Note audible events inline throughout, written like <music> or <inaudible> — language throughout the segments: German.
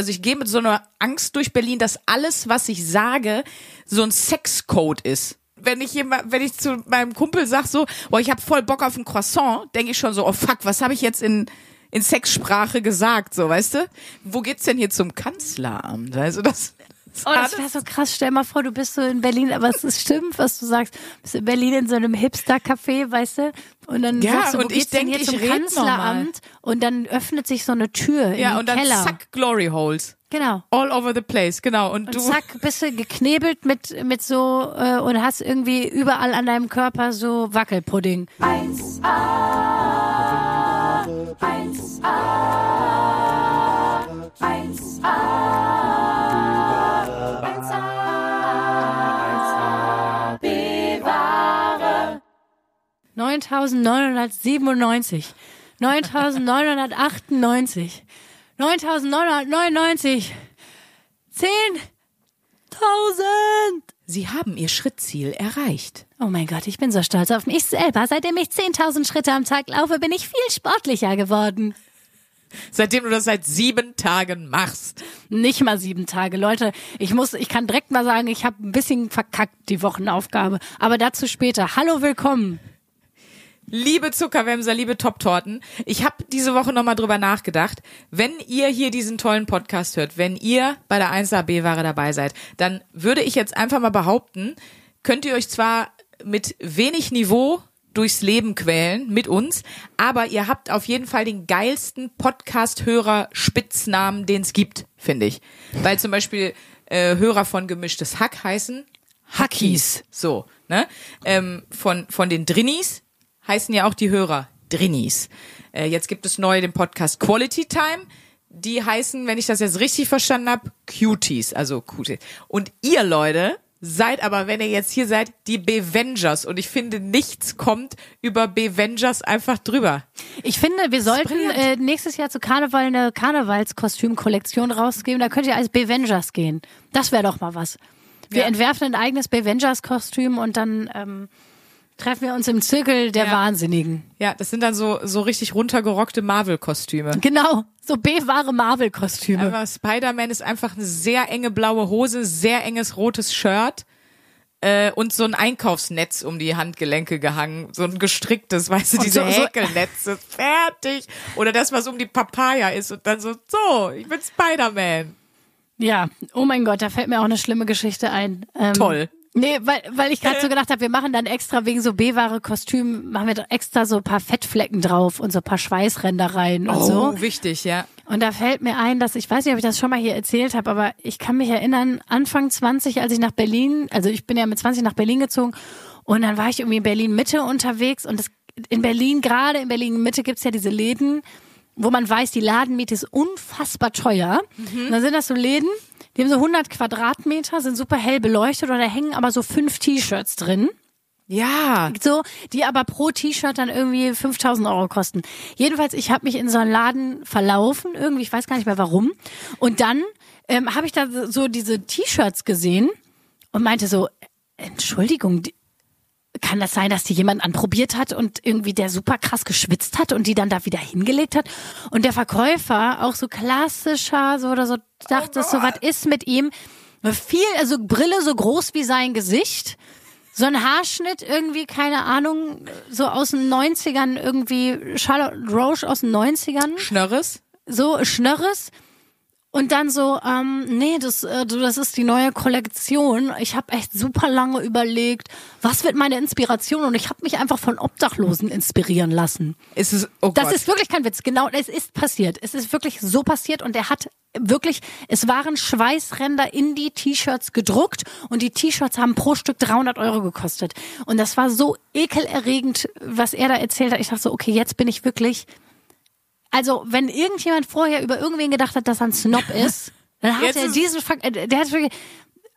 also ich gehe mit so einer Angst durch Berlin, dass alles, was ich sage, so ein Sexcode ist. Wenn ich jemand, wenn ich zu meinem Kumpel sag so, boah, ich habe voll Bock auf ein Croissant, denke ich schon so, oh fuck, was habe ich jetzt in in Sexsprache gesagt, so, weißt du? Wo geht's denn hier zum Kanzleramt? Also das Oh, das wäre so krass. Stell mal vor, du bist so in Berlin, aber es ist stimmt, was du sagst. Du bist in Berlin in so einem Hipster-Café, weißt du? Und dann Ja, sagst du, wo und ich geht's denn denk, hier ich zum Kanzleramt? Und dann öffnet sich so eine Tür ja, in und dann Keller. zack, Glory Holes. Genau. All over the place, genau. Und, Und du, zack, bist du geknebelt mit, mit so, äh, und hast irgendwie überall an deinem Körper so Wackelpudding. Neuntausendneunhundertsiebenundneunzig, neuntausendneunhundertachtundneunzig, neuntausendneunhundertneunundneunzig, zehntausend. Sie haben ihr Schrittziel erreicht. Oh mein Gott, ich bin so stolz auf mich selber. Seitdem ich 10.000 Schritte am Tag laufe, bin ich viel sportlicher geworden. Seitdem du das seit sieben Tagen machst. Nicht mal sieben Tage, Leute. Ich muss, ich kann direkt mal sagen, ich habe ein bisschen verkackt die Wochenaufgabe. Aber dazu später. Hallo, willkommen. Liebe Zuckerwämser, liebe Top-Torten, ich habe diese Woche nochmal drüber nachgedacht. Wenn ihr hier diesen tollen Podcast hört, wenn ihr bei der 1AB-Ware dabei seid, dann würde ich jetzt einfach mal behaupten, könnt ihr euch zwar mit wenig Niveau durchs Leben quälen mit uns, aber ihr habt auf jeden Fall den geilsten Podcast-Hörer-Spitznamen, den es gibt, finde ich. Weil zum Beispiel äh, Hörer von Gemischtes Hack heißen Hackies. So, ne? Ähm, von, von den Drinnies heißen ja auch die Hörer Drinnies. Äh, jetzt gibt es neu den Podcast Quality Time. Die heißen, wenn ich das jetzt richtig verstanden habe, Cuties, also Cuties. Und ihr Leute seid aber, wenn ihr jetzt hier seid, die Bevengers. Und ich finde, nichts kommt über Bevengers einfach drüber. Ich finde, wir sollten äh, nächstes Jahr zu Karneval eine Karnevalskostümkollektion rausgeben. Da könnt ihr als Bevengers gehen. Das wäre doch mal was. Wir Ja. entwerfen ein eigenes Bevengers-Kostüm und dann ähm, treffen wir uns im Zirkel der Ja. Wahnsinnigen. Ja, das sind dann so, so richtig runtergerockte Marvel-Kostüme. Genau, so B-wahre Marvel-Kostüme. Aber Spider-Man ist einfach eine sehr enge blaue Hose, sehr enges rotes Shirt äh, und so ein Einkaufsnetz um die Handgelenke gehangen, so ein gestricktes, weißt du, Und diese so- Häkelnetze, fertig. Oder das, was um die Papaya ist und dann so, so, ich bin Spider-Man. Ja, oh mein Gott, da fällt mir auch eine schlimme Geschichte ein. Ähm, Toll. Nee, weil, weil ich gerade so gedacht habe, wir machen dann extra wegen so B-Ware Kostüm, machen wir doch extra so ein paar Fettflecken drauf und so ein paar Schweißränder rein und so. Oh, wichtig, ja. Und da fällt mir ein, dass ich weiß nicht, ob ich das schon mal hier erzählt habe, aber ich kann mich erinnern, Anfang 20, als ich nach Berlin, also ich bin ja mit 20 nach Berlin gezogen und dann war ich irgendwie in Berlin Mitte unterwegs und das, in Berlin, gerade in Berlin Mitte gibt's ja diese Läden, wo man weiß, die Ladenmiete ist unfassbar teuer. Und dann sind das so Läden, die haben so 100 Quadratmeter, sind super hell beleuchtet und da hängen aber so fünf T-Shirts drin Ja. so, die aber pro T-Shirt dann irgendwie 5000 Euro kosten. Jedenfalls, ich habe mich in so einen Laden verlaufen, irgendwie, ich weiß gar nicht mehr warum. Und dann ähm, habe ich da so diese T-Shirts gesehen und meinte so, Entschuldigung, die, kann das sein, dass die jemand anprobiert hat und irgendwie der super krass geschwitzt hat und die dann da wieder hingelegt hat? Und der Verkäufer, auch so klassischer, so oder so, dachte so, was ist mit ihm? Viel, also Brille so groß wie sein Gesicht. So ein Haarschnitt irgendwie, keine Ahnung, so aus den 90ern irgendwie, Charlotte Roche aus den 90ern Schnörres? so Schnörres und dann so, ähm, nee, das, äh, das ist die neue Kollektion. Ich habe echt super lange überlegt, was wird meine Inspiration und ich habe mich einfach von Obdachlosen inspirieren lassen. Ist es, oh Das Gott. ist wirklich kein Witz. Genau, es ist passiert. Es ist wirklich so passiert und er hat wirklich, es waren Schweißränder in die T-Shirts gedruckt und die T-Shirts haben pro Stück 300 Euro gekostet. Und das war so ekelerregend, was er da erzählt hat. Ich dachte so, okay, jetzt bin ich wirklich, also wenn irgendjemand vorher über irgendwen gedacht hat, dass er ein Snob <laughs> ist, dann hat Jetzt er diesen, Fakt- äh, der hat wirklich,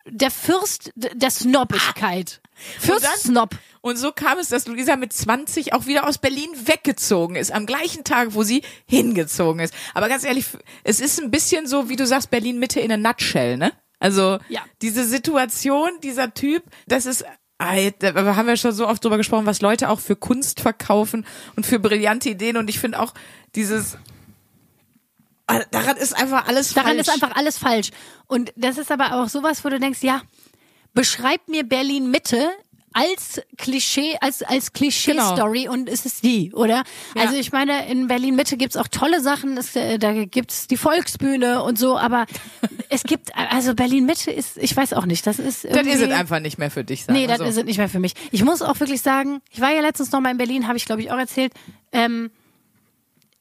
der Fürst der Snobbigkeit. Und dann- Fürst-Snob. Und so kam es, dass Luisa mit 20 auch wieder aus Berlin weggezogen ist, am gleichen Tag, wo sie hingezogen ist. Aber ganz ehrlich, es ist ein bisschen so, wie du sagst, Berlin Mitte in a nutshell, ne? Also Ja. diese Situation, dieser Typ, das ist, ah, da haben wir schon so oft drüber gesprochen, was Leute auch für Kunst verkaufen und für brillante Ideen. Und ich finde auch dieses, Ah, Daran ist einfach alles Daran falsch. ist einfach alles falsch. Und das ist aber auch sowas, wo du denkst, ja, beschreib mir Berlin Mitte als Klischee, als, als Klischee-Story und es ist die, oder? Ja. Also ich meine, in Berlin Mitte gibt's auch tolle Sachen, es, äh, da gibt's die Volksbühne und so, aber <laughs> es gibt, also Berlin Mitte ist, ich weiß auch nicht, das ist das irgendwie... ist es einfach nicht mehr für dich. Sagen Nee, das so. ist es nicht mehr für mich. Ich muss auch wirklich sagen, ich war ja letztens noch mal in Berlin, habe ich glaube ich auch erzählt. Ähm,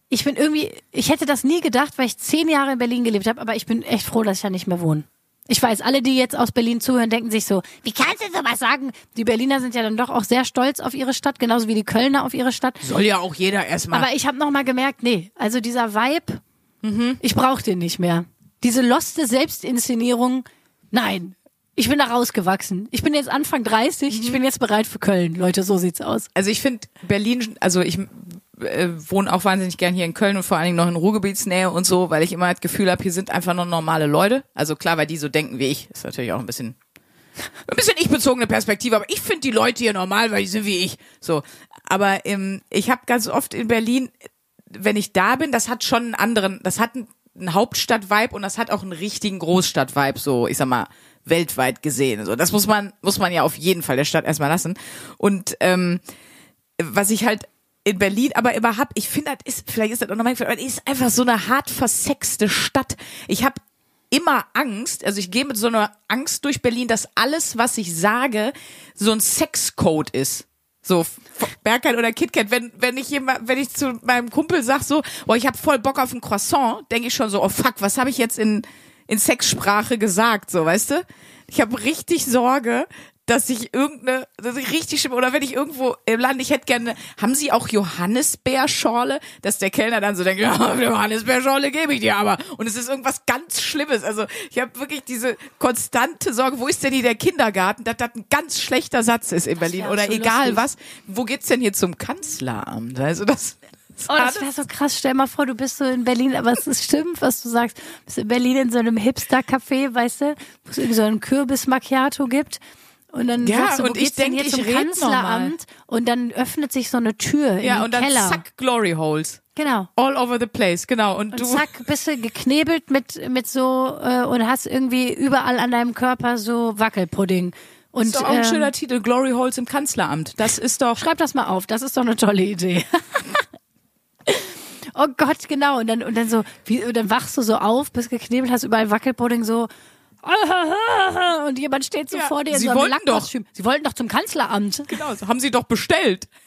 ich bin irgendwie, ich hätte das nie gedacht, weil ich zehn Jahre in Berlin gelebt habe, aber ich bin echt froh, dass ich da nicht mehr wohne. Ich weiß, alle, die jetzt aus Berlin zuhören, denken sich so, wie kannst du sowas sagen? Die Berliner sind ja dann doch auch sehr stolz auf ihre Stadt, genauso wie die Kölner auf ihre Stadt. Soll ja auch jeder erstmal. Aber ich habe noch mal gemerkt, nee, also dieser Vibe, Mhm. ich brauche den nicht mehr. Diese loste Selbstinszenierung, nein. Ich bin da rausgewachsen. Ich bin jetzt Anfang 30, Mhm. ich bin jetzt bereit für Köln. Leute, so sieht's aus. Also ich finde Berlin, also ich äh, wohne auch wahnsinnig gern hier in Köln und vor allen Dingen noch in Ruhrgebietsnähe und so, weil ich immer das Gefühl habe, hier sind einfach nur normale Leute. Also klar, weil die so denken wie ich. Ist natürlich auch ein bisschen ein bisschen ich-bezogene Perspektive, aber ich finde die Leute hier normal, weil die sind wie ich. So, aber ähm, ich habe ganz oft in Berlin, wenn ich da bin, das hat schon einen anderen, das hat einen, einen Hauptstadt-Vibe und das hat auch einen richtigen Großstadt-Vibe, so ich sag mal weltweit gesehen. So, das muss man muss man ja auf jeden Fall der Stadt erstmal lassen. Und ähm, was ich halt in Berlin aber hab, ich finde, das ist, vielleicht ist das auch noch mein Gefühl, aber das ist einfach so eine hart versexte Stadt. Ich habe immer Angst, also ich gehe mit so einer Angst durch Berlin, dass alles, was ich sage, so ein Sexcode ist. So Bergheim oder KitKat, wenn wenn ich jemand, wenn ich zu meinem Kumpel sag so, boah, ich hab voll Bock auf ein Croissant, denke ich schon so, oh fuck, was habe ich jetzt in in Sexsprache gesagt, so, weißt du? Ich habe richtig Sorge, dass ich irgendeine, dass ich richtig schlimm, oder wenn ich irgendwo im Land, ich hätte gerne, haben Sie auch Johannisbeerschorle, dass der Kellner dann so denkt, ja, <laughs> Johannisbeerschorle gebe ich dir aber. Und es ist irgendwas ganz Schlimmes. Also ich habe wirklich diese konstante Sorge, wo ist denn hier der Kindergarten, dass das ein ganz schlechter Satz ist in Berlin. Oder so egal lustig. was. Wo geht's denn hier zum Kanzleramt? Also das. Oh, das wäre so krass. Stell mal vor, du bist so in Berlin, aber es ist stimmt, was du sagst. Du bist in Berlin in so einem Hipster-Café, weißt du, wo es irgendwie so einen Kürbis-Macchiato gibt. Und dann Ja, sagst du, und ich geht's denn denk, hier ich zum Kanzleramt? Und dann öffnet sich so eine Tür in ja, den und dann Keller. zack, Glory Holes. Genau. All over the place, genau. Und, Und du. zack, <laughs> bist du geknebelt mit, mit so, äh, und hast irgendwie überall an deinem Körper so Wackelpudding. Und ist doch auch ein ähm, schöner Titel, Glory Holes im Kanzleramt. Das ist doch. Schreib das mal auf, das ist doch eine tolle Idee. <laughs> oh Gott, genau. Und dann, und dann so, wie, und dann wachst du so auf, bist geknebelt, hast überall Wackelpudding so. <laughs> Und jemand steht so Ja, vor dir in Sie so einem. Lackkostüm. Sie wollten doch zum Kanzleramt. Genau, so haben sie doch bestellt. <laughs>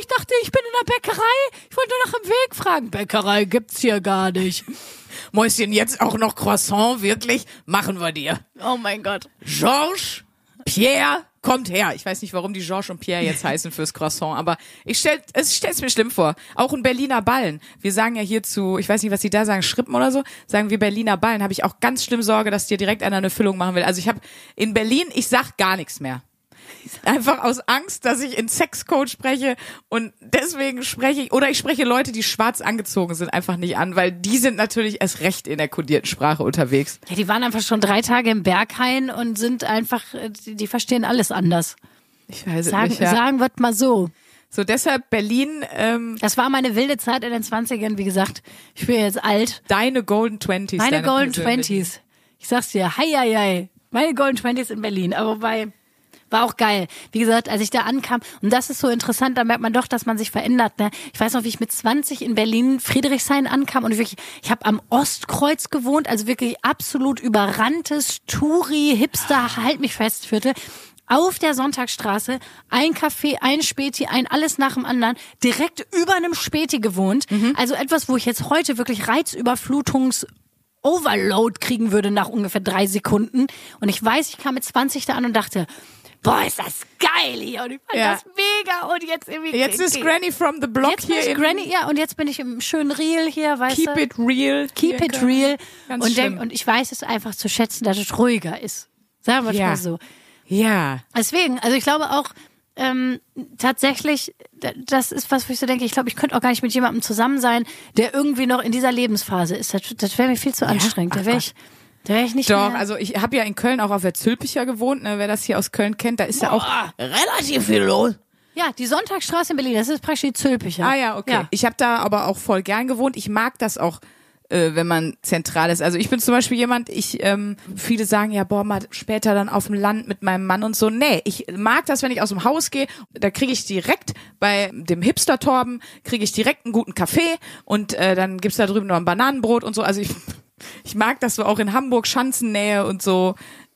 Ich dachte, ich bin in der Bäckerei. Ich wollte nur nach dem Weg fragen. Bäckerei gibt's hier gar nicht. Mäuschen, jetzt auch noch Croissant, wirklich? Machen wir dir. Oh mein Gott. Georges, Pierre, kommt her. Ich weiß nicht, warum die Georges und Pierre jetzt heißen fürs Croissant, aber ich stell, es stell's mir schlimm vor. Auch ein Berliner Ballen. Wir sagen ja hierzu, ich weiß nicht, was sie da sagen, Schrippen oder so, sagen wir Berliner Ballen. Habe ich auch ganz schlimm Sorge, dass dir direkt einer eine Füllung machen will. Also ich habe in Berlin, ich sag gar nichts mehr. Einfach aus Angst, dass ich in Sexcode spreche und deswegen spreche ich, oder ich spreche Leute, die schwarz angezogen sind, einfach nicht an, weil die sind natürlich erst recht in der kodierten Sprache unterwegs. Ja, die waren einfach schon drei Tage im Berghain und sind einfach, die, die verstehen alles anders. Ich weiß es Sagen, nicht. Ja. sagen wir mal so. So deshalb Berlin, ähm, Das war meine wilde Zeit in den 20ern, wie gesagt. Ich bin jetzt alt. deine Golden Twenties. Meine Golden. Twenties. Ich sag's dir, hei, hei, hei. Meine Golden Twenties in Berlin. Aber bei, war auch geil. Wie gesagt, als ich da ankam, und das ist so interessant, da merkt man doch, dass man sich verändert. Ne? Ich weiß noch, wie ich mit 20 in Berlin Friedrichshain ankam und wirklich, ich habe am Ostkreuz gewohnt, also wirklich absolut überranntes Touri, Hipster, halt mich fest, Viertel. Auf der Sonntagsstraße, ein Café, ein Späti, ein alles nach dem anderen, direkt über einem Späti gewohnt. Also etwas, wo ich jetzt heute wirklich Reizüberflutungs Overload kriegen würde nach ungefähr drei Sekunden. Und ich weiß, ich kam mit 20 da an und dachte, boah, ist das geil hier. Und ich fand Ja. das mega. Und jetzt irgendwie. Jetzt ist Granny from the Block Jetzt hier ich in Granny, ja, und jetzt bin ich im schönen Real hier, weißt Keep du? it real. Keep it real. Ganz und, denk, und ich weiß es einfach zu schätzen, dass es ruhiger ist. Sagen wir Ja. mal so. Ja. Deswegen, also ich glaube auch ähm, tatsächlich, das ist was, wo ich so denke, ich glaube, ich könnte auch gar nicht mit jemandem zusammen sein, der irgendwie noch in dieser Lebensphase ist. Das, das wäre mir viel zu anstrengend. Da Ach wäre Gott. Da ich nicht Doch, mehr. also ich habe ja in Köln auch auf der Zülpicher gewohnt, ne, wer das hier aus Köln kennt, da ist ja auch relativ viel los. Ja, die Sonntagsstraße in Berlin, das ist praktisch die Zülpicher. Ah ja, okay. Ich habe da aber auch voll gern gewohnt. Ich mag das auch äh, wenn man zentral ist. Also ich bin zum Beispiel jemand, ich, ähm, viele sagen ja, boah, mal später dann auf dem Land mit meinem Mann und so. Nee, ich mag das, wenn ich aus dem Haus gehe, da kriege ich direkt bei dem Hipster-Torben, kriege ich direkt einen guten Kaffee und äh, dann gibt's da drüben noch ein Bananenbrot und so. Also ich, <laughs> ich mag das so auch in Hamburg, Schanzennähe und so,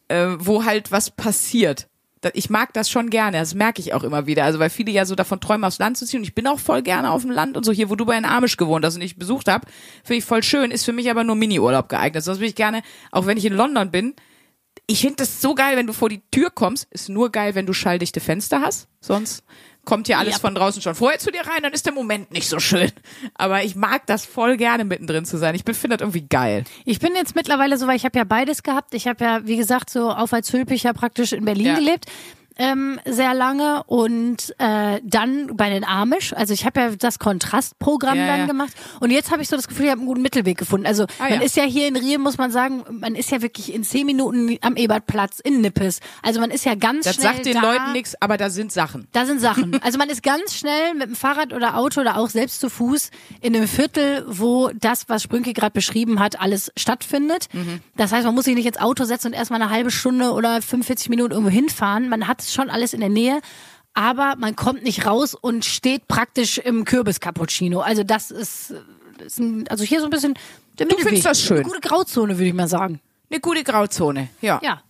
äh, wo halt was passiert. Ich mag das schon gerne, das merke ich auch immer wieder. Also weil viele ja so davon träumen, aufs Land zu ziehen. Und ich bin auch voll gerne auf dem Land und so. Hier, wo du bei den Amish gewohnt hast und ich besucht habe, finde ich voll schön, ist für mich aber nur Mini-Urlaub geeignet. Sonst will ich gerne, auch wenn ich in London bin, ich finde das so geil, wenn du vor die Tür kommst, ist nur geil, wenn du schalldichte Fenster hast, sonst kommt ja alles ja. von draußen schon vorher zu dir rein, dann ist der Moment nicht so schön. Aber ich mag das voll gerne mittendrin zu sein. Ich finde das irgendwie geil. Ich bin jetzt mittlerweile so, weil ich habe ja beides gehabt. Ich habe ja, wie gesagt, so auf als Hülpicher praktisch in Berlin ja. gelebt ähm, sehr lange und äh, dann bei den Amish. Also ich habe ja das Kontrastprogramm ja, dann ja. gemacht und jetzt habe ich so das Gefühl, ich habe einen guten Mittelweg gefunden. Also ah, man ja. ist ja hier in Rio, muss man sagen, man ist ja wirklich in zehn Minuten am Ebertplatz in Nippes. Also man ist ja ganz das schnell Das sagt den da. Leuten nichts, aber da sind Sachen. Da sind Sachen. <laughs> Also man ist ganz schnell mit dem Fahrrad oder Auto oder auch selbst zu Fuß in einem Viertel, wo das, was Sprünke gerade beschrieben hat, alles stattfindet. Mhm. Das heißt, man muss sich nicht ins Auto setzen und erstmal eine halbe Stunde oder 45 Minuten irgendwo hinfahren. Man hat schon alles in der Nähe, aber man kommt nicht raus und steht praktisch im Kürbis-Cappuccino. Also das ist, ist ein, also hier so ein bisschen der Du findest das schön. Eine gute Grauzone, würde ich mal sagen. Eine gute Grauzone, ja. Ja.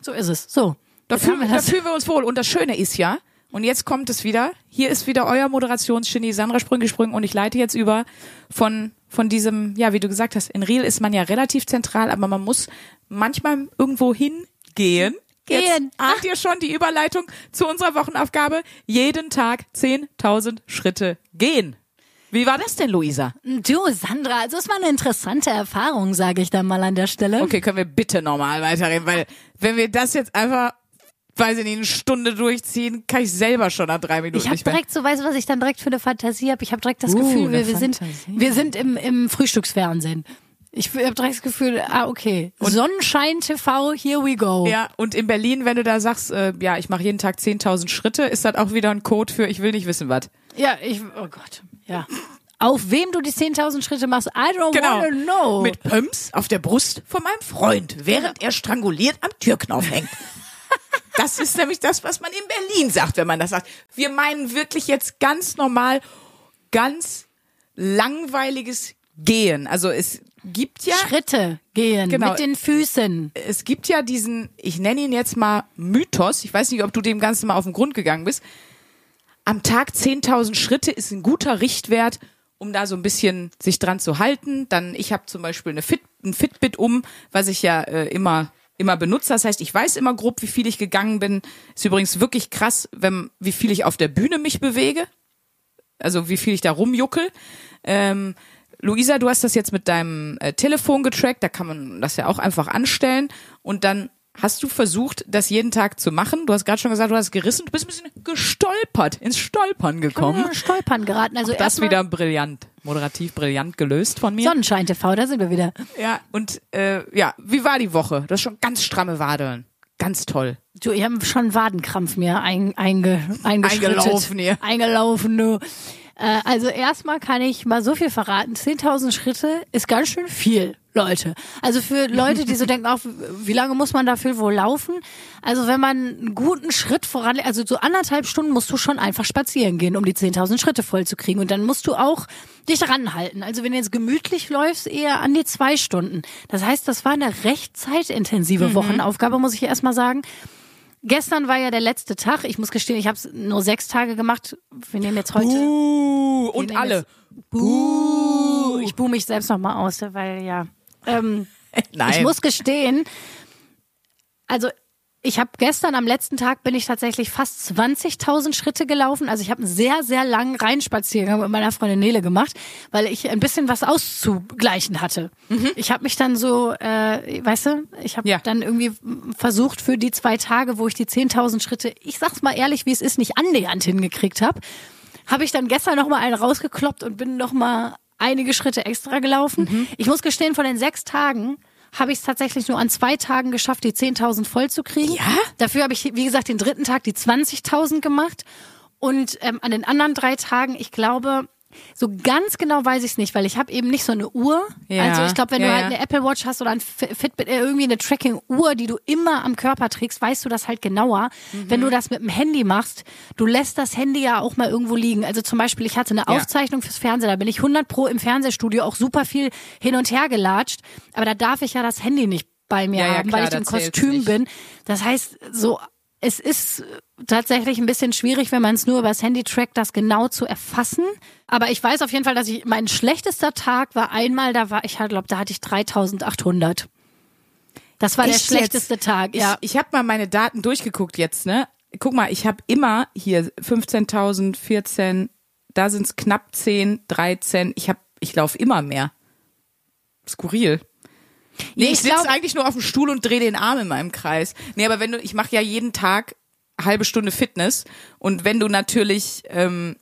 So ist es. So. Da fühlen, wir, da fühlen wir uns wohl. Und das Schöne ist ja, und jetzt kommt es wieder. Hier ist wieder euer Moderationsgenie Sandra Sprüngesprung und ich leite jetzt über von von diesem, ja, wie du gesagt hast, in Riel ist man ja relativ zentral, aber man muss manchmal irgendwo hingehen Gehen. <laughs> Jetzt habt ihr schon die Überleitung zu unserer Wochenaufgabe? Jeden Tag 10.000 Schritte gehen. Wie war das denn, Luisa? Du, Sandra, also es war eine interessante Erfahrung, sage ich dann mal an der Stelle. Okay, können wir bitte nochmal weiterreden, weil wenn wir das jetzt einfach weiß ich nicht, eine Stunde durchziehen, kann ich selber schon nach drei Minuten ich hab direkt so, weißt du, was ich dann direkt für eine Fantasie habe? Ich habe direkt das uh, Gefühl, wir, wir sind, wir sind im, im Frühstücksfernsehen. Ich habe direkt das Gefühl, ah, okay. Und Sonnenschein TV, here we go. Ja, und in Berlin, wenn du da sagst, äh, ja, ich mache jeden Tag 10.000 Schritte, ist das auch wieder ein Code für, ich will nicht wissen, was. Ja, ich, oh Gott, ja. Auf wem du die 10.000 Schritte machst, I don't genau. wanna know. Mit Pumps auf der Brust von meinem Freund, während er stranguliert am Türknauf hängt. <laughs> das ist nämlich das, was man in Berlin sagt, wenn man das sagt. Wir meinen wirklich jetzt ganz normal, ganz langweiliges Gehen. Also es gibt ja Schritte gehen genau, mit den Füßen. Es gibt ja diesen, ich nenne ihn jetzt mal Mythos. Ich weiß nicht, ob du dem Ganzen mal auf den Grund gegangen bist. Am Tag 10.000 Schritte ist ein guter Richtwert, um da so ein bisschen sich dran zu halten. Dann, ich habe zum Beispiel eine Fit, ein Fitbit um, was ich ja äh, immer immer benutze. Das heißt, ich weiß immer grob, wie viel ich gegangen bin. Ist übrigens wirklich krass, wenn, wie viel ich auf der Bühne mich bewege. Also wie viel ich da rumjuckel. Ähm, Luisa, du hast das jetzt mit deinem äh, Telefon getrackt, da kann man das ja auch einfach anstellen und dann hast du versucht, das jeden Tag zu machen. Du hast gerade schon gesagt, du hast gerissen, du bist ein bisschen gestolpert, ins Stolpern gekommen. Ich Stolpern geraten, also auch das wieder brillant, moderativ brillant gelöst von mir. Sonnenschein TV, da sind wir wieder. Ja, und äh, ja, wie war die Woche? Du hast schon ganz stramme Wadeln. Ganz toll. Du, ich habe schon Wadenkrampf mir ein, einge, eingelaufen hier. Eingelaufen, du. Äh, also erstmal kann ich mal so viel verraten. 10.000 Schritte ist ganz schön viel, Leute. Also für Leute, die so <laughs> denken, auch, wie lange muss man dafür wohl laufen? Also wenn man einen guten Schritt voran, also so anderthalb Stunden musst du schon einfach spazieren gehen, um die 10.000 Schritte voll zu kriegen. Und dann musst du auch dich ranhalten. Also wenn du jetzt gemütlich läufst, eher an die zwei Stunden. Das heißt, das war eine recht zeitintensive mhm. Wochenaufgabe, muss ich erstmal sagen. Gestern war ja der letzte Tag. Ich muss gestehen, ich habe es nur sechs Tage gemacht. Wir nehmen jetzt heute. Buh, und alle. Buh. Ich buh mich selbst nochmal aus, weil ja. Ähm, <laughs> Nein. Ich muss gestehen, also ich habe gestern am letzten Tag bin ich tatsächlich fast 20.000 Schritte gelaufen. Also ich habe einen sehr, sehr langen Reinspaziergang mit meiner Freundin Nele gemacht, weil ich ein bisschen was auszugleichen hatte. Mhm. Ich habe mich dann so, äh, weißt du, ich habe ja. dann irgendwie versucht für die zwei Tage, wo ich die 10.000 Schritte, ich sag's mal ehrlich, wie es ist, nicht annähernd hingekriegt habe, habe ich dann gestern noch mal einen rausgekloppt und bin noch mal einige Schritte extra gelaufen. Mhm. Ich muss gestehen, von den sechs Tagen habe ich es tatsächlich nur an zwei Tagen geschafft, die 10.000 voll zu kriegen. Ja? Dafür habe ich, wie gesagt, den dritten Tag die 20.000 gemacht. Und ähm, an den anderen drei Tagen, ich glaube, So ganz genau weiß ich es nicht, weil ich habe eben nicht so eine Uhr. Ja. Also ich glaube, wenn Ja, du halt ja. eine Apple Watch hast oder ein Fi- Fitbit, äh, irgendwie eine Tracking-Uhr, die du immer am Körper trägst, weißt du das halt genauer. Mhm. Wenn du das mit dem Handy machst, du lässt das Handy ja auch mal irgendwo liegen. Also zum Beispiel, ich hatte eine Ja. Aufzeichnung fürs Fernsehen, da bin ich 100 pro im Fernsehstudio auch super viel hin und her gelatscht, aber da darf ich ja das Handy nicht bei mir Ja, ja, haben, klar, weil ich im Kostüm bin. Das heißt, so es ist tatsächlich ein bisschen schwierig, wenn man es nur übers Handy trackt, das genau zu erfassen. Aber ich weiß auf jeden Fall, dass ich mein schlechtester Tag war einmal, da war ich halt, glaube, da hatte ich 3800. Das war der Echt schlechteste jetzt? Tag, ja. Ich, ich habe mal meine Daten durchgeguckt jetzt, ne? Guck mal, ich habe immer hier 15.000, 14, da sind's knapp 10, 13. Ich habe, ich laufe immer mehr. Skurril. Nee, ich, ich sitze eigentlich nur auf dem Stuhl und drehe den Arm in meinem Kreis. Nee, aber wenn du, ich mache ja jeden Tag halbe Stunde Fitness und wenn du natürlich ähm,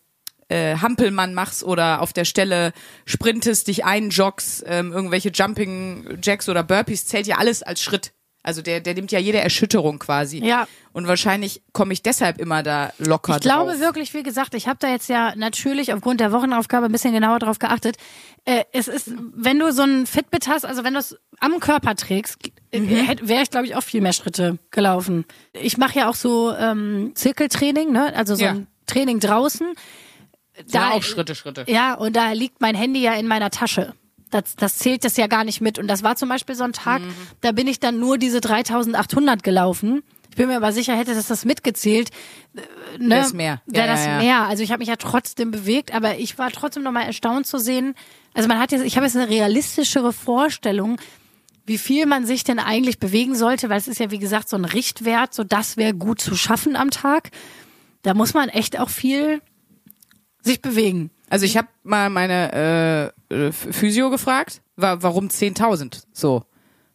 äh, Hampelmann machst oder auf der Stelle sprintest, dich einjoggst, ähm, irgendwelche Jumping Jacks oder Burpees, zählt ja alles als Schritt. Also der, der nimmt ja jede Erschütterung quasi. Ja. Und wahrscheinlich komme ich deshalb immer da locker Ich glaube drauf. wirklich, wie gesagt, ich habe da jetzt ja natürlich aufgrund der Wochenaufgabe ein bisschen genauer drauf geachtet. Äh, es ist, wenn du so ein Fitbit hast, also wenn du es am Körper trägst, äh, Mhm. wäre ich, glaube ich, auch viel mehr Schritte gelaufen. Ich mache ja auch so ähm, Zirkeltraining, ne? also so Ja. ein Training draußen. Ja, auch Schritte, Schritte. Ja, und da liegt mein Handy ja in meiner Tasche. Das, das zählt das ja gar nicht mit. Und das war zum Beispiel so ein Tag, Mhm. da bin ich dann nur diese 3800 gelaufen. Ich bin mir aber sicher, hätte das das mitgezählt. äh, Ne, Wär's mehr. Ja, Wäre ja, das ja. mehr. Also ich habe mich ja trotzdem bewegt, aber ich war trotzdem nochmal erstaunt zu sehen. Also man hat jetzt, ich habe jetzt eine realistischere Vorstellung, wie viel man sich denn eigentlich bewegen sollte, weil es ist ja wie gesagt so ein Richtwert, so das wäre gut zu schaffen am Tag. Da muss man echt auch viel sich bewegen. Also ich habe mal meine äh, äh, Physio gefragt, wa warum 10.000 so,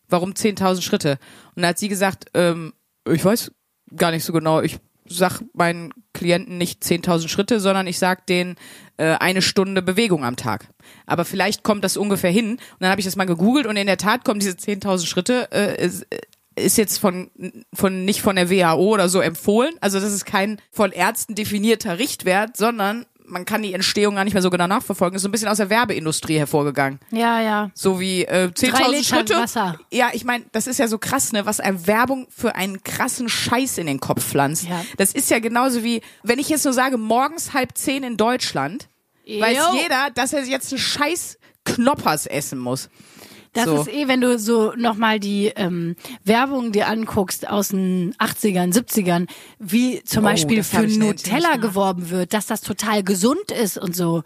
warum 10.000 Schritte? Und da hat sie gesagt, ähm, ich weiß gar nicht so genau, ich sag meinen Klienten nicht 10.000 Schritte, sondern ich sag denen äh, eine Stunde Bewegung am Tag. Aber vielleicht kommt das ungefähr hin. Und dann habe ich das mal gegoogelt und in der Tat kommen diese 10.000 Schritte äh, ist, ist jetzt von, von nicht von der WHO oder so empfohlen. Also das ist kein von Ärzten definierter Richtwert, sondern man kann die Entstehung gar nicht mehr so genau nachverfolgen. Ist so ein bisschen aus der Werbeindustrie hervorgegangen. Ja, ja. So wie äh, Drei 10.000 Liter Schritte. Wasser. Ja, ich meine, das ist ja so krass, ne, was eine Werbung für einen krassen Scheiß in den Kopf pflanzt. Ja. Das ist ja genauso wie, wenn ich jetzt nur sage, morgens halb zehn in Deutschland, weiß Jo. jeder, dass er jetzt einen Scheiß Knoppers essen muss. Das So. ist eh, wenn du so nochmal die ähm, Werbung dir anguckst aus den 80ern, 70ern, wie zum Oh, Beispiel für Nutella geworben wird, dass das total gesund ist und so.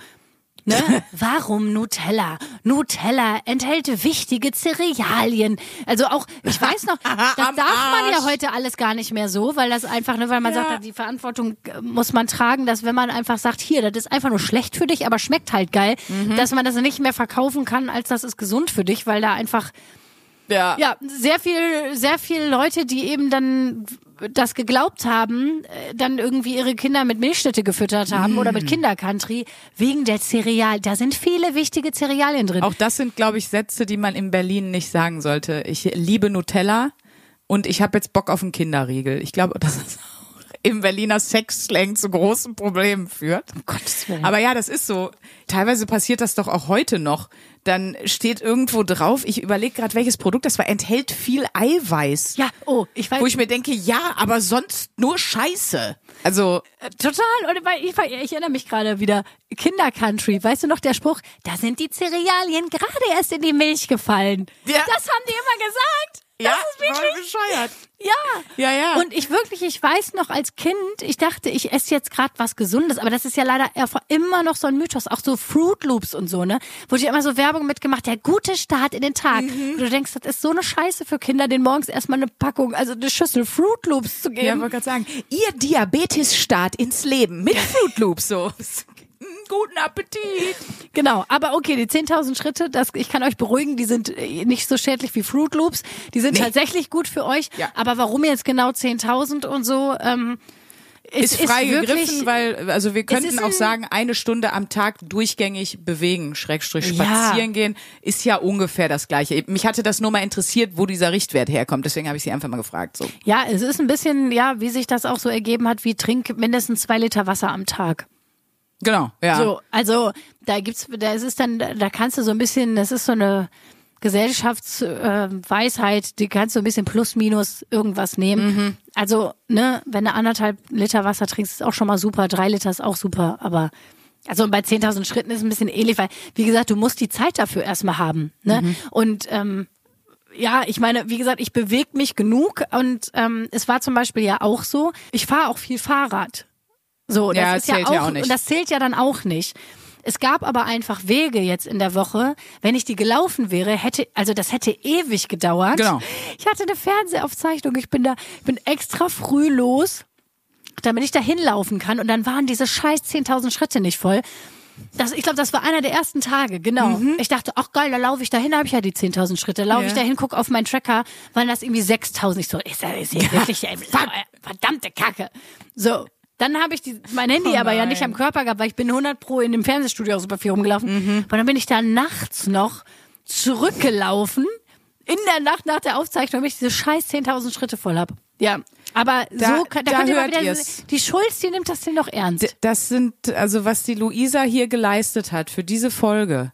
Ne? Warum Nutella? Nutella enthält wichtige Cerealien. Also auch, ich weiß noch, <laughs> das darf man ja heute alles gar nicht mehr so, weil das einfach, ne, weil man Ja. sagt, die Verantwortung äh, muss man tragen, dass wenn man einfach sagt, hier, das ist einfach nur schlecht für dich, aber schmeckt halt geil, Mhm. dass man das nicht mehr verkaufen kann, als das ist gesund für dich, weil da einfach Ja. ja, sehr viel, sehr viele Leute, die eben dann das geglaubt haben, äh, dann irgendwie ihre Kinder mit Milchstätte gefüttert haben oder Mm. mit Kindercountry wegen der Cereal. Da sind viele wichtige Cerealien drin. Auch das sind, glaube ich, Sätze, die man in Berlin nicht sagen sollte. Ich liebe Nutella und ich habe jetzt Bock auf einen Kinderriegel. Ich glaube, dass es auch im Berliner Sexslang zu großen Problemen führt. Um Gottes Willen. Aber ja, das ist so. Teilweise passiert das doch auch heute noch. Dann steht irgendwo drauf, ich überlege gerade, welches Produkt das war, enthält viel Eiweiß. ja, oh, ich weiß Wo ich mir denke, ja, aber sonst nur Scheiße. Also, äh, total. Und ich, ich erinnere mich gerade wieder Kindercountry. Weißt du noch der Spruch? Da sind die Cerealien gerade erst in die Milch gefallen. Ja. Das haben die immer gesagt. Das ja, ist wirklich voll bescheuert. Ja. Ja, ja. Und ich wirklich, ich weiß noch als Kind, ich dachte, ich esse jetzt gerade was Gesundes, aber das ist ja leider immer noch so ein Mythos, auch so Fruit Loops und so, ne? Wurde ja immer so Werbung mitgemacht, der gute Start in den Tag. Mhm. Und du denkst, das ist so eine Scheiße für Kinder, den morgens erstmal eine Packung, also eine Schüssel Fruit Loops zu Ja, geben. wollte gerade sagen, ihr Diabetes-Start ins Leben mit Fruit Loops so. Guten Appetit. Genau, aber okay, die 10.000 Schritte, das, ich kann euch beruhigen, die sind äh, nicht so schädlich wie Fruit Loops. Die sind Nee. tatsächlich gut für euch. Ja. Aber warum jetzt genau 10.000 und so? Ähm, es Ist frei wirklich- gegriffen, weil, also wir könnten ist auch sagen, eine Stunde am Tag durchgängig bewegen, Schrägstrich Ja. spazieren gehen, ist ja ungefähr das Gleiche. Mich hatte das nur mal interessiert, wo dieser Richtwert herkommt, deswegen habe ich sie einfach mal gefragt, so. Ja, es ist ein bisschen, ja, wie sich das auch so ergeben hat, wie trink mindestens zwei Liter Wasser am Tag. Genau, ja. So, also da gibt's, da ist es dann, da kannst du so ein bisschen, das ist so eine Gesellschaftsweisheit, äh, die kannst du ein bisschen plus minus irgendwas nehmen. Mhm. Also, ne, wenn du anderthalb Liter Wasser trinkst, ist auch schon mal super, drei Liter ist auch super, aber also bei 10.000 Schritten ist es ein bisschen ähnlich, weil, wie gesagt, du musst die Zeit dafür erstmal haben. Ne? Mhm. Und ähm, ja, ich meine, wie gesagt, ich bewege mich genug und ähm, es war zum Beispiel ja auch so, ich fahre auch viel Fahrrad. So, das ja, ist ja zählt auch, ja auch nicht. und das zählt ja dann auch nicht. Es gab aber einfach Wege jetzt in der Woche. Wenn ich die gelaufen wäre, hätte, also das hätte ewig gedauert. Genau. Ich hatte eine Fernsehaufzeichnung. Ich bin da, bin extra früh los, damit ich da hinlaufen kann. Und dann waren diese scheiß 10.000 Schritte nicht voll. Das, ich glaube, das war einer der ersten Tage, genau. Ich dachte, ach geil, da laufe ich dahin, habe ich ja die 10.000 Schritte. Laufe Ja. ich dahin, gucke auf meinen Tracker, waren das irgendwie 6.000. Ich so, ist das ist hier <laughs> wirklich, ey, verdammte Kacke. So. Dann habe ich die, mein Handy Oh aber ja nicht am Körper gehabt, weil ich bin 100 pro in dem Fernsehstudio auch super viel rumgelaufen. Mhm. Und dann bin ich da nachts noch zurückgelaufen. In der Nacht nach der Aufzeichnung, damit ich diese scheiß 10.000 Schritte voll hab. Ja. Aber Da- so, kann- da, da könnt ihr mal wieder, ihr's. die Schulz, die nimmt das denn doch ernst. D- Das sind, also was die Luisa hier geleistet hat für diese Folge,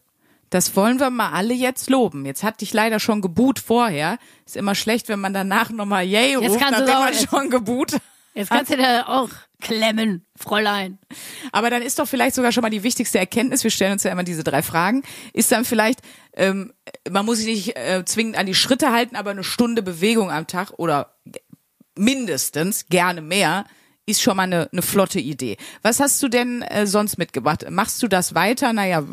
das wollen wir mal alle jetzt loben. Jetzt hat dich leider schon geboot vorher. Ist immer schlecht, wenn man danach nochmal Yay ruft, kannst du nachdem man jetzt. schon geboot. Jetzt kannst du da auch klemmen, Fräulein. Aber dann ist doch vielleicht sogar schon mal die wichtigste Erkenntnis, wir stellen uns ja immer diese drei Fragen, ist dann vielleicht, ähm, man muss sich nicht äh, zwingend an die Schritte halten, aber eine Stunde Bewegung am Tag oder mindestens, gerne mehr, ist schon mal eine, eine flotte Idee. Was hast du denn äh, sonst mitgebracht? Machst du das weiter? Naja,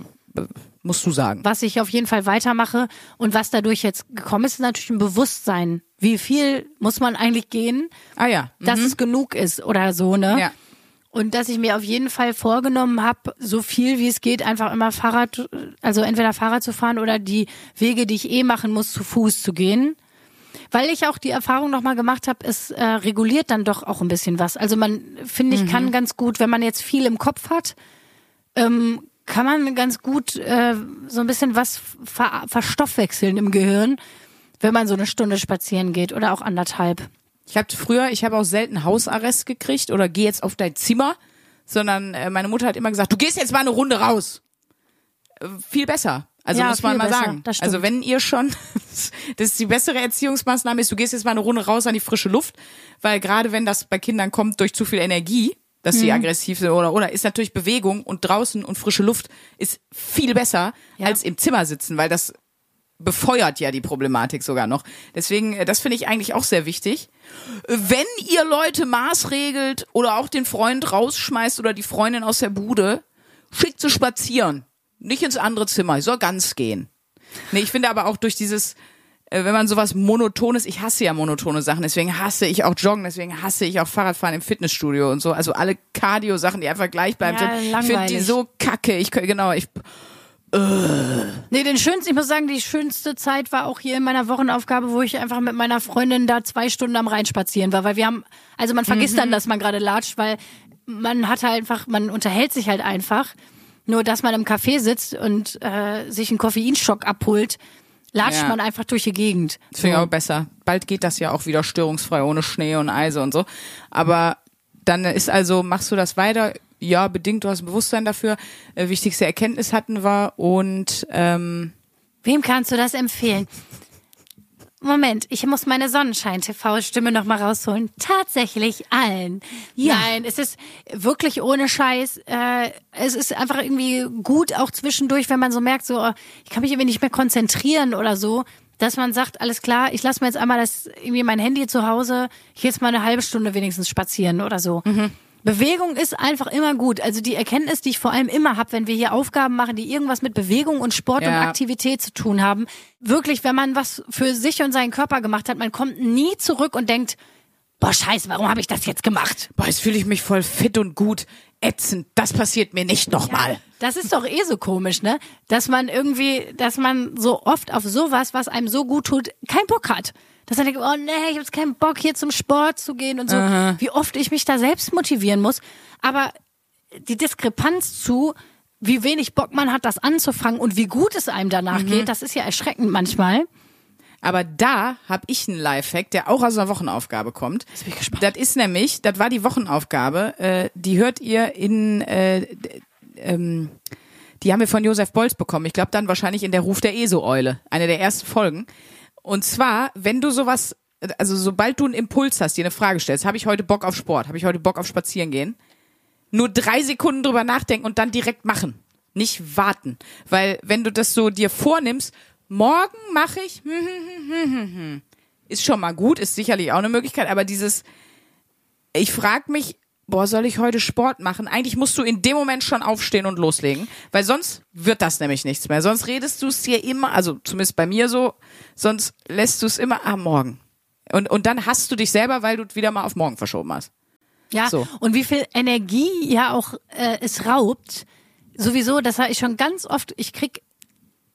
musst du sagen. Was ich auf jeden Fall weitermache und was dadurch jetzt gekommen ist, ist natürlich ein Bewusstsein. Wie viel muss man eigentlich gehen, Ah ja. dass es genug ist oder so, ne? Ja. Und dass ich mir auf jeden Fall vorgenommen habe, so viel wie es geht, einfach immer Fahrrad, also entweder Fahrrad zu fahren oder die Wege, die ich eh machen muss, zu Fuß zu gehen. Weil ich auch die Erfahrung nochmal gemacht habe, es äh, reguliert dann doch auch ein bisschen was. Also man, finde ich, kann ganz gut, wenn man jetzt viel im Kopf hat, ähm, kann man ganz gut äh, so ein bisschen was ver verstoffwechseln im Gehirn, wenn man so eine Stunde spazieren geht oder auch anderthalb. Ich habe früher, ich habe auch selten Hausarrest gekriegt oder geh jetzt auf dein Zimmer, sondern äh, meine Mutter hat immer gesagt, du gehst jetzt mal eine Runde raus. Äh, viel besser. Also Ja, muss man mal besser, sagen. Also wenn ihr schon, <laughs> das ist die bessere Erziehungsmaßnahme ist, du gehst jetzt mal eine Runde raus an die frische Luft, weil gerade wenn das bei Kindern kommt durch zu viel Energie, dass Mhm. sie aggressiv sind oder oder ist natürlich Bewegung und draußen und frische Luft ist viel besser Ja. als im Zimmer sitzen, weil das befeuert ja die Problematik sogar noch. Deswegen, äh, das finde ich eigentlich auch sehr wichtig. Wenn ihr Leute maßregelt oder auch den Freund rausschmeißt oder die Freundin aus der Bude, schickt sie spazieren. Nicht ins andere Zimmer, soll ganz gehen. Nee, ich finde aber auch durch dieses, wenn man sowas Monotones, ich hasse ja monotone Sachen, deswegen hasse ich auch Joggen, deswegen hasse ich auch Fahrradfahren im Fitnessstudio und so. Also alle Cardio-Sachen, die einfach gleich bleiben. Ja, sind. ich finde die so kacke. Ich genau, ich Nee, den schönsten, ich muss sagen, die schönste Zeit war auch hier in meiner Wochenaufgabe, wo ich einfach mit meiner Freundin da zwei Stunden am Rhein spazieren war, weil wir haben, also man vergisst dann, dass man gerade latscht, weil man hat halt einfach, man unterhält sich halt einfach. Nur, dass man im Café sitzt und äh, sich einen Koffeinschock abholt, latscht Ja. man einfach durch die Gegend. Das finde ich auch besser. Bald geht das ja auch wieder störungsfrei ohne Schnee und Eise und so. Aber dann ist also, machst du das weiter? Ja, bedingt, du hast ein Bewusstsein dafür. Äh, wichtigste Erkenntnis hatten wir und ähm, Wem kannst du das empfehlen? Moment, ich muss meine Sonnenschein-TV-Stimme noch mal rausholen. Tatsächlich allen. Nein, es ist wirklich ohne Scheiß. Äh, es ist einfach irgendwie gut, auch zwischendurch, wenn man so merkt, so, ich kann mich irgendwie nicht mehr konzentrieren oder so, dass man sagt, alles klar, ich lasse mir jetzt einmal das irgendwie mein Handy zu Hause, ich gehe jetzt mal eine halbe Stunde wenigstens spazieren oder so. Bewegung ist einfach immer gut. Also die Erkenntnis, die ich vor allem immer habe, wenn wir hier Aufgaben machen, die irgendwas mit Bewegung und Sport und Ja. Aktivität zu tun haben, wirklich, wenn man was für sich und seinen Körper gemacht hat, man kommt nie zurück und denkt, boah, scheiße, warum habe ich das jetzt gemacht? boah, jetzt fühle ich mich voll fit und gut. Ätzend, das passiert mir nicht nochmal. Das ist doch eh so komisch, ne? Dass man irgendwie, dass man so oft auf sowas, was einem so gut tut, keinen Bock hat. Dass man denkt, oh nee, ich habe jetzt keinen Bock, hier zum Sport zu gehen und so. Wie oft ich mich da selbst motivieren muss. Aber die Diskrepanz zu, wie wenig Bock man hat, das anzufangen und wie gut es einem danach geht, das ist ja erschreckend manchmal. Aber da habe ich einen Lifehack, der auch aus einer Wochenaufgabe kommt. Jetzt bin ich gespannt. Das ist nämlich, das war die Wochenaufgabe, äh, die hört ihr in äh, ähm, die haben wir von Josef Bolz bekommen. Ich glaube dann wahrscheinlich in der Ruf der ESO-Eule, eine der ersten Folgen. Und zwar, wenn du sowas, also sobald du einen Impuls hast, dir eine Frage stellst, habe ich heute Bock auf Sport, habe ich heute Bock auf Spazieren gehen, nur drei Sekunden drüber nachdenken und dann direkt machen. Nicht warten. Weil wenn du das so dir vornimmst, morgen mache ich, hm, hm, hm, hm, hm, ist schon mal gut, ist sicherlich auch eine Möglichkeit, aber dieses, ich frage mich, boah, soll ich heute Sport machen? Eigentlich musst du in dem Moment schon aufstehen und loslegen, weil sonst wird das nämlich nichts mehr. Sonst redest du es dir immer, also zumindest bei mir so, sonst lässt du es immer am Morgen. Und, und dann hast du dich selber, weil du wieder mal auf morgen verschoben hast. Ja, So. und wie viel Energie ja auch äh, es raubt. Sowieso, das habe ich schon ganz oft, ich krieg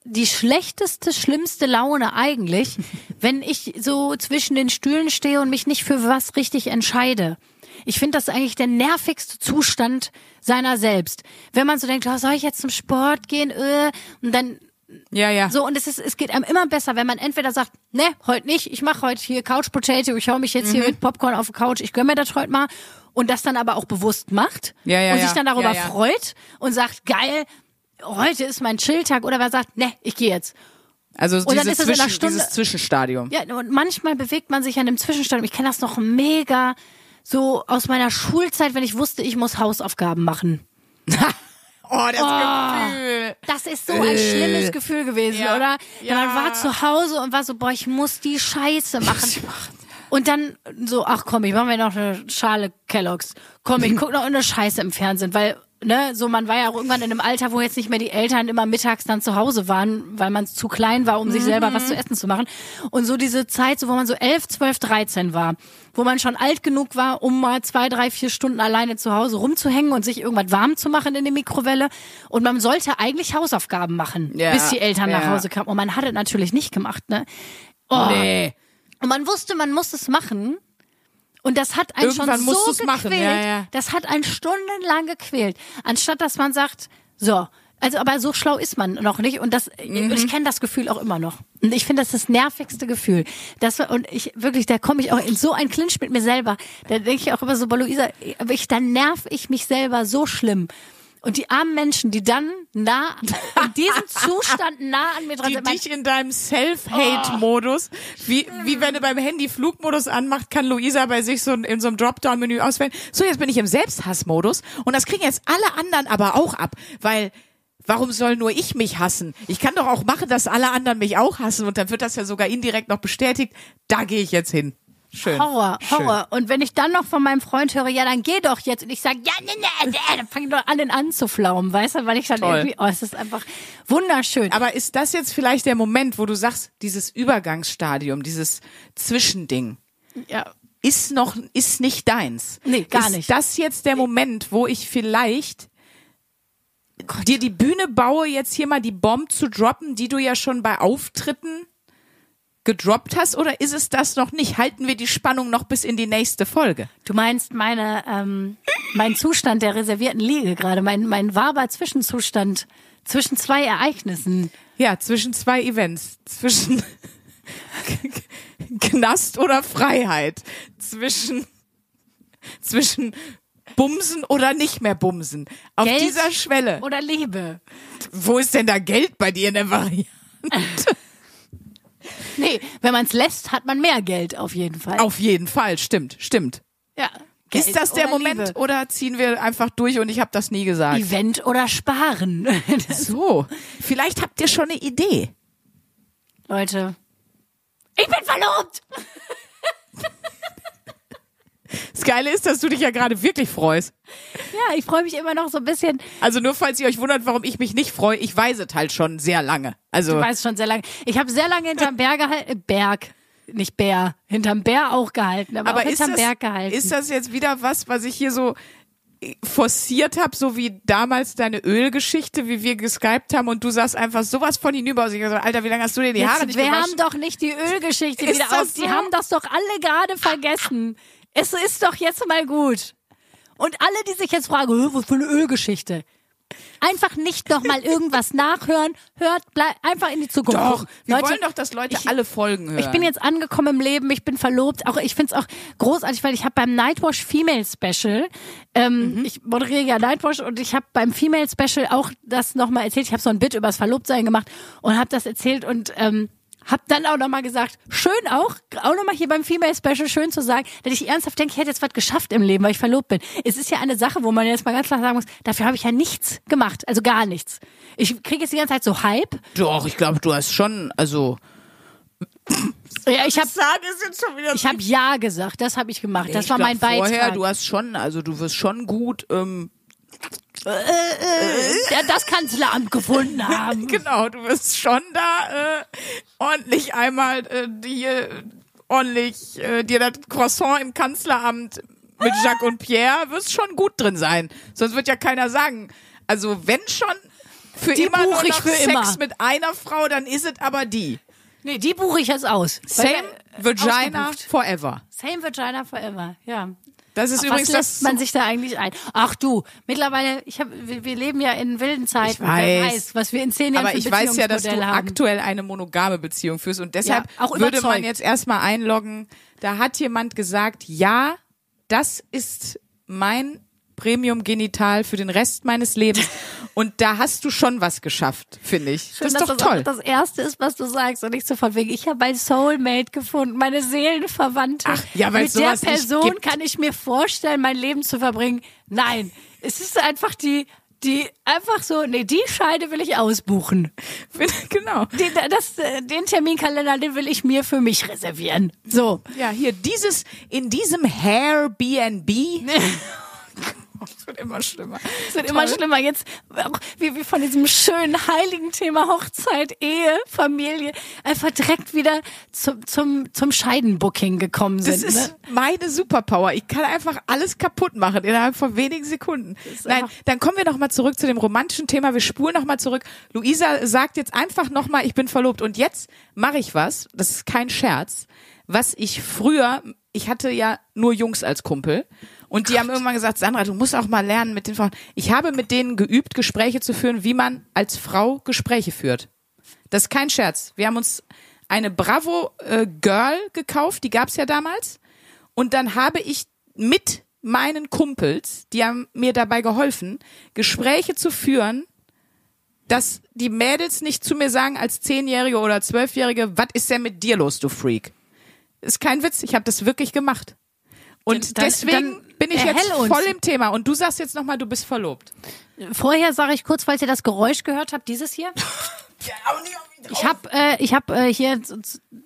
die schlechteste, schlimmste Laune eigentlich, <laughs> wenn ich so zwischen den Stühlen stehe und mich nicht für was richtig entscheide. Ich finde das eigentlich der nervigste Zustand seiner selbst. Wenn man so denkt, oh, soll ich jetzt zum Sport gehen? Äh, und dann Ja, ja. so, und es ist, es geht einem immer besser, wenn man entweder sagt, ne, heute nicht, ich mache heute hier Couch Potato, ich hau mich jetzt Mhm. hier mit Popcorn auf die Couch, ich gönn mir das heute mal und das dann aber auch bewusst macht Ja, ja, und sich dann darüber ja. freut und sagt, geil, heute ist mein Chilltag oder wer sagt, ne, ich gehe jetzt. Also dann diese ist es in einer Zwischen, Stunde- dieses Zwischenstadium. Ja, und manchmal bewegt man sich an dem Zwischenstadium. Ich kenne das noch mega so aus meiner Schulzeit, wenn ich wusste, ich muss Hausaufgaben machen. <laughs> Oh, das Gefühl. Das ist so ein schlimmes Gefühl gewesen, Ja. oder? Ja. Man war zu Hause und war so, boah, ich muss die Scheiße machen. Und dann so, ach komm, ich mache mir noch eine Schale Kelloggs. Komm, ich <laughs> guck noch eine Scheiße im Fernsehen, weil ne, so man war ja auch irgendwann in einem Alter, wo jetzt nicht mehr die Eltern immer mittags dann zu Hause waren, weil man zu klein war, um sich selber was zu essen zu machen. Und so diese Zeit, so wo man so elf, zwölf, dreizehn war, wo man schon alt genug war, um mal zwei, drei, vier Stunden alleine zu Hause rumzuhängen und sich irgendwas warm zu machen in der Mikrowelle. Und man sollte eigentlich Hausaufgaben machen, Ja, bis die Eltern nach ja. Hause kamen. Und man hat es natürlich nicht gemacht, ne? Oh. Nee. Und man wusste, man muss es machen. Und das hat einen Irgendwann schon so gequält. machen, ja, ja. Das hat einen stundenlang gequält. Anstatt dass man sagt, so, also aber so schlau ist man noch nicht. Und das, Mhm. ich kenne das Gefühl auch immer noch. Und ich finde, das ist das nervigste Gefühl. Das, und ich wirklich, da komme ich auch in so ein Clinch mit mir selber. Da denke ich auch immer so, bei Luisa, ich, da nerv ich mich selber so schlimm. Und die armen Menschen, die dann nah, in diesem <laughs> Zustand nah an mir dran Die sind. dich in deinem Self-Hate-Modus, wie, wie wenn du beim Handy Flugmodus anmacht, kann Luisa bei sich so in so einem Dropdown-Menü auswählen. So, jetzt bin ich im Selbsthass-Modus und das kriegen jetzt alle anderen aber auch ab, weil warum soll nur ich mich hassen? Ich kann doch auch machen, dass alle anderen mich auch hassen und dann wird das ja sogar indirekt noch bestätigt. Da gehe ich jetzt hin. Schön. Horror, Schön. Horror. Und wenn ich dann noch von meinem Freund höre, ja, dann geh doch jetzt. Und ich sage, ja, nee, nee, nee, dann fangen doch alle an zu flaumen, weißt du, weil ich dann Toll. irgendwie, oh, es ist einfach wunderschön. Aber ist das jetzt vielleicht der Moment, wo du sagst, dieses Übergangsstadium, dieses Zwischending, ja. ist noch, ist nicht deins. Nee, gar ist nicht. das jetzt der Moment, wo ich vielleicht dir die Bühne baue, jetzt hier mal die Bomb zu droppen, die du ja schon bei Auftritten gedroppt hast, oder ist es das noch nicht? Halten wir die Spannung noch bis in die nächste Folge? Du meinst meine, ähm, mein Zustand der reservierten Liege gerade, mein, mein waber Zwischenzustand zwischen zwei Ereignissen. Ja, zwischen zwei Events, zwischen <laughs> Knast oder Freiheit, zwischen zwischen Bumsen oder nicht mehr Bumsen. Auf Geld dieser Schwelle. Oder Liebe. Wo ist denn da Geld bei dir in der Variante? <laughs> Nee, wenn man es lässt, hat man mehr Geld auf jeden Fall. Auf jeden Fall, stimmt, stimmt. Ja. Ist Geld das der Moment Liebe. oder ziehen wir einfach durch und ich habe das nie gesagt? Event oder Sparen. <laughs> So, vielleicht habt ihr schon eine Idee. Leute. Ich bin verlobt! Das Geile ist, dass du dich ja gerade wirklich freust. Ja, ich freue mich immer noch so ein bisschen. Also nur falls ihr euch wundert, warum ich mich nicht freue, ich weiß es halt schon sehr lange. Also Du weißt schon sehr lange. Ich habe sehr lange hinterm Berg gehalten. Äh, Berg, nicht Bär. Hinterm Bär auch gehalten, aber, Aber auch ist hinterm das, Berg gehalten. ist das jetzt wieder was, was ich hier so äh, forciert habe, so wie damals deine Ölgeschichte, wie wir geskypt haben und du sagst einfach sowas von hinüber. Also ich so, Alter, wie lange hast du dir die Haare Jetzt nicht wärm gewaschen? doch nicht die Ölgeschichte Ist wieder das auf. Die so? haben das doch alle gerade vergessen. Es ist doch jetzt mal gut. Und alle, die sich jetzt fragen, "Hä, was für eine Ölgeschichte? Einfach nicht noch mal irgendwas <laughs> nachhören. Hört, bleib einfach in die Zukunft. Doch, wir Leute, wollen doch, dass Leute alle Folgen hören. ich bin jetzt angekommen im Leben, ich bin verlobt. Auch ich find's auch großartig, weil ich habe beim Nightwash Female Special, ähm, Mhm. ich moderiere ja Nightwash und ich habe beim Female Special auch das nochmal erzählt. Ich habe so ein Bit übers Verlobtsein gemacht und habe das erzählt und ähm, hab dann auch nochmal gesagt, schön auch, auch nochmal hier beim Female Special schön zu sagen, dass ich ernsthaft denke, ich hätte jetzt was geschafft im Leben, weil ich verlobt bin. Es ist ja eine Sache, wo man jetzt mal ganz klar sagen muss, dafür habe ich ja nichts gemacht, also gar nichts. Ich kriege jetzt die ganze Zeit so Hype. Doch, ich glaube, du hast schon, also. Ja, ich habe Sage es jetzt schon wieder. ich hab ja gesagt, das habe ich gemacht. Das Ich war glaub, mein Beitrag. Vorher, du hast schon, also du wirst schon gut, ähm, ja, das Kanzleramt gefunden haben. <laughs> genau, du wirst schon da äh, ordentlich einmal äh, dir ordentlich äh, dir das Croissant im Kanzleramt mit Jacques und Pierre wirst schon gut drin sein. Sonst wird ja keiner sagen. Also wenn schon für Die immer nur ich noch Sex immer. mit einer Frau, dann ist es aber die. Nee, die buche ich jetzt aus. Same äh, Vagina ausgebucht. forever. Same Vagina forever, ja. Das ist Auf übrigens was lässt das. man sich da eigentlich ein? Ach du, mittlerweile, ich hab, wir, wir leben ja in wilden Zeiten. Ich weiß. Wer weiß, was wir in zehn Jahren aber für ich weiß ja, dass du haben. aktuell eine monogame Beziehung führst und deshalb Ja, auch würde man jetzt erstmal einloggen. Da hat jemand gesagt, ja, das ist mein Premium-Genital für den Rest meines Lebens. <laughs> Und da hast du schon was geschafft, finde ich. Schön, das ist dass doch das toll. das Erste ist, was du sagst und nicht so von wegen, ich habe mein Soulmate gefunden, meine Seelenverwandte. Ach, ja, Mit der Person kann ich mir vorstellen, mein Leben zu verbringen. Nein, es ist einfach die, die, einfach so, nee, die Scheide will ich ausbuchen. <laughs> genau. Den, das, den Terminkalender, den will ich mir für mich reservieren. So. Ja, hier dieses, in diesem Airbnb. <laughs> <laughs> Es wird immer schlimmer. Es wird immer schlimmer. Jetzt, auch wie wir von diesem schönen, heiligen Thema Hochzeit, Ehe, Familie, einfach direkt wieder zum, zum, zum Scheidenbooking gekommen Das sind. ist ne? meine Superpower. Ich kann einfach alles kaputt machen innerhalb von wenigen Sekunden. Nein, dann kommen wir noch mal zurück zu dem romantischen Thema. Wir spulen noch mal zurück. Luisa sagt jetzt einfach noch mal, ich bin verlobt. Und jetzt mache ich was. Das ist kein Scherz. Was ich früher, ich hatte ja nur Jungs als Kumpel. Und die haben irgendwann gesagt, Sandra, du musst auch mal lernen mit den Frauen. Ich habe mit denen geübt, Gespräche zu führen, wie man als Frau Gespräche führt. Das ist kein Scherz. Wir haben uns eine Bravo äh, Girl gekauft, die gab's ja damals. Und dann habe ich mit meinen Kumpels, die haben mir dabei geholfen, Gespräche zu führen, dass die Mädels nicht zu mir sagen als Zehnjährige oder Zwölfjährige, was ist denn mit dir los, du Freak? Ist kein Witz, ich habe das wirklich gemacht. Und Dann- deswegen dann bin ich jetzt uns. voll im Thema. Und du sagst jetzt nochmal, du bist verlobt. Vorher sage ich kurz, falls ihr das Geräusch gehört habt, dieses hier. <laughs> Ich habe äh, ich hab, äh, hier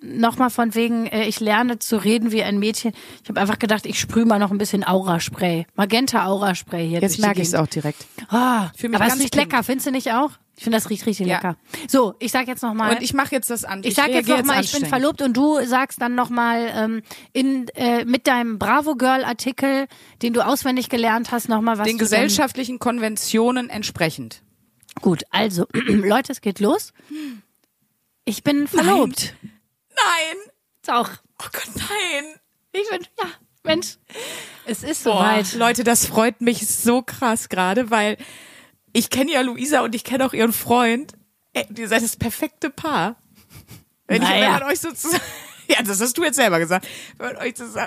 nochmal von wegen, äh, ich lerne zu reden wie ein Mädchen. Ich habe einfach gedacht, ich sprühe mal noch ein bisschen Aura-Spray. Magenta-Aura-Spray hier. Jetzt merke ich es auch direkt. Ah, mich aber es riecht lecker, findest du nicht auch? Ich finde, das riecht richtig Ja. lecker. So, ich sag jetzt nochmal. Und ich mache jetzt das an. Ich sag jetzt nochmal, ich bin verlobt und du sagst dann nochmal ähm, in äh, mit deinem Bravo Girl Artikel, den du auswendig gelernt hast, nochmal was Den gesellschaftlichen Konventionen entsprechend. Gut, also <clears throat> Leute, es geht los. Ich bin verlobt. Nein! Ist auch. Oh Gott, nein! Ich bin ja, Mensch, es ist soweit. Leute, das freut mich so krass gerade, weil ich kenne ja Luisa und ich kenne auch ihren Freund. Ey, ihr seid das perfekte Paar. Wenn, ich, Naja. man euch sozusagen. <laughs> Ja, das hast du jetzt selber gesagt.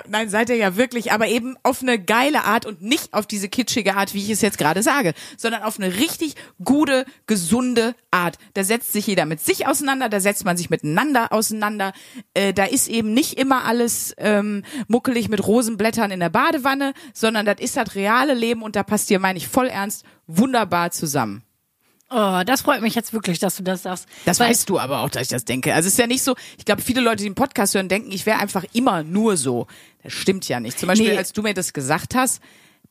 Nein, seid ihr ja wirklich, aber eben auf eine geile Art und nicht auf diese kitschige Art, wie ich es jetzt gerade sage, sondern auf eine richtig gute, gesunde Art. Da setzt sich jeder mit sich auseinander, da setzt man sich miteinander auseinander. Äh, da ist eben nicht immer alles ähm, muckelig mit Rosenblättern in der Badewanne, sondern das ist das reale Leben und da passt ihr, meine ich, voll ernst, wunderbar zusammen. Oh, das freut mich jetzt wirklich, dass du das sagst. Das Weil- weißt du aber auch, dass ich das denke. Also es ist ja nicht so, ich glaube, viele Leute, die den Podcast hören, denken, ich wäre einfach immer nur so. Das stimmt ja nicht. Zum Beispiel, Nee. als du mir das gesagt hast,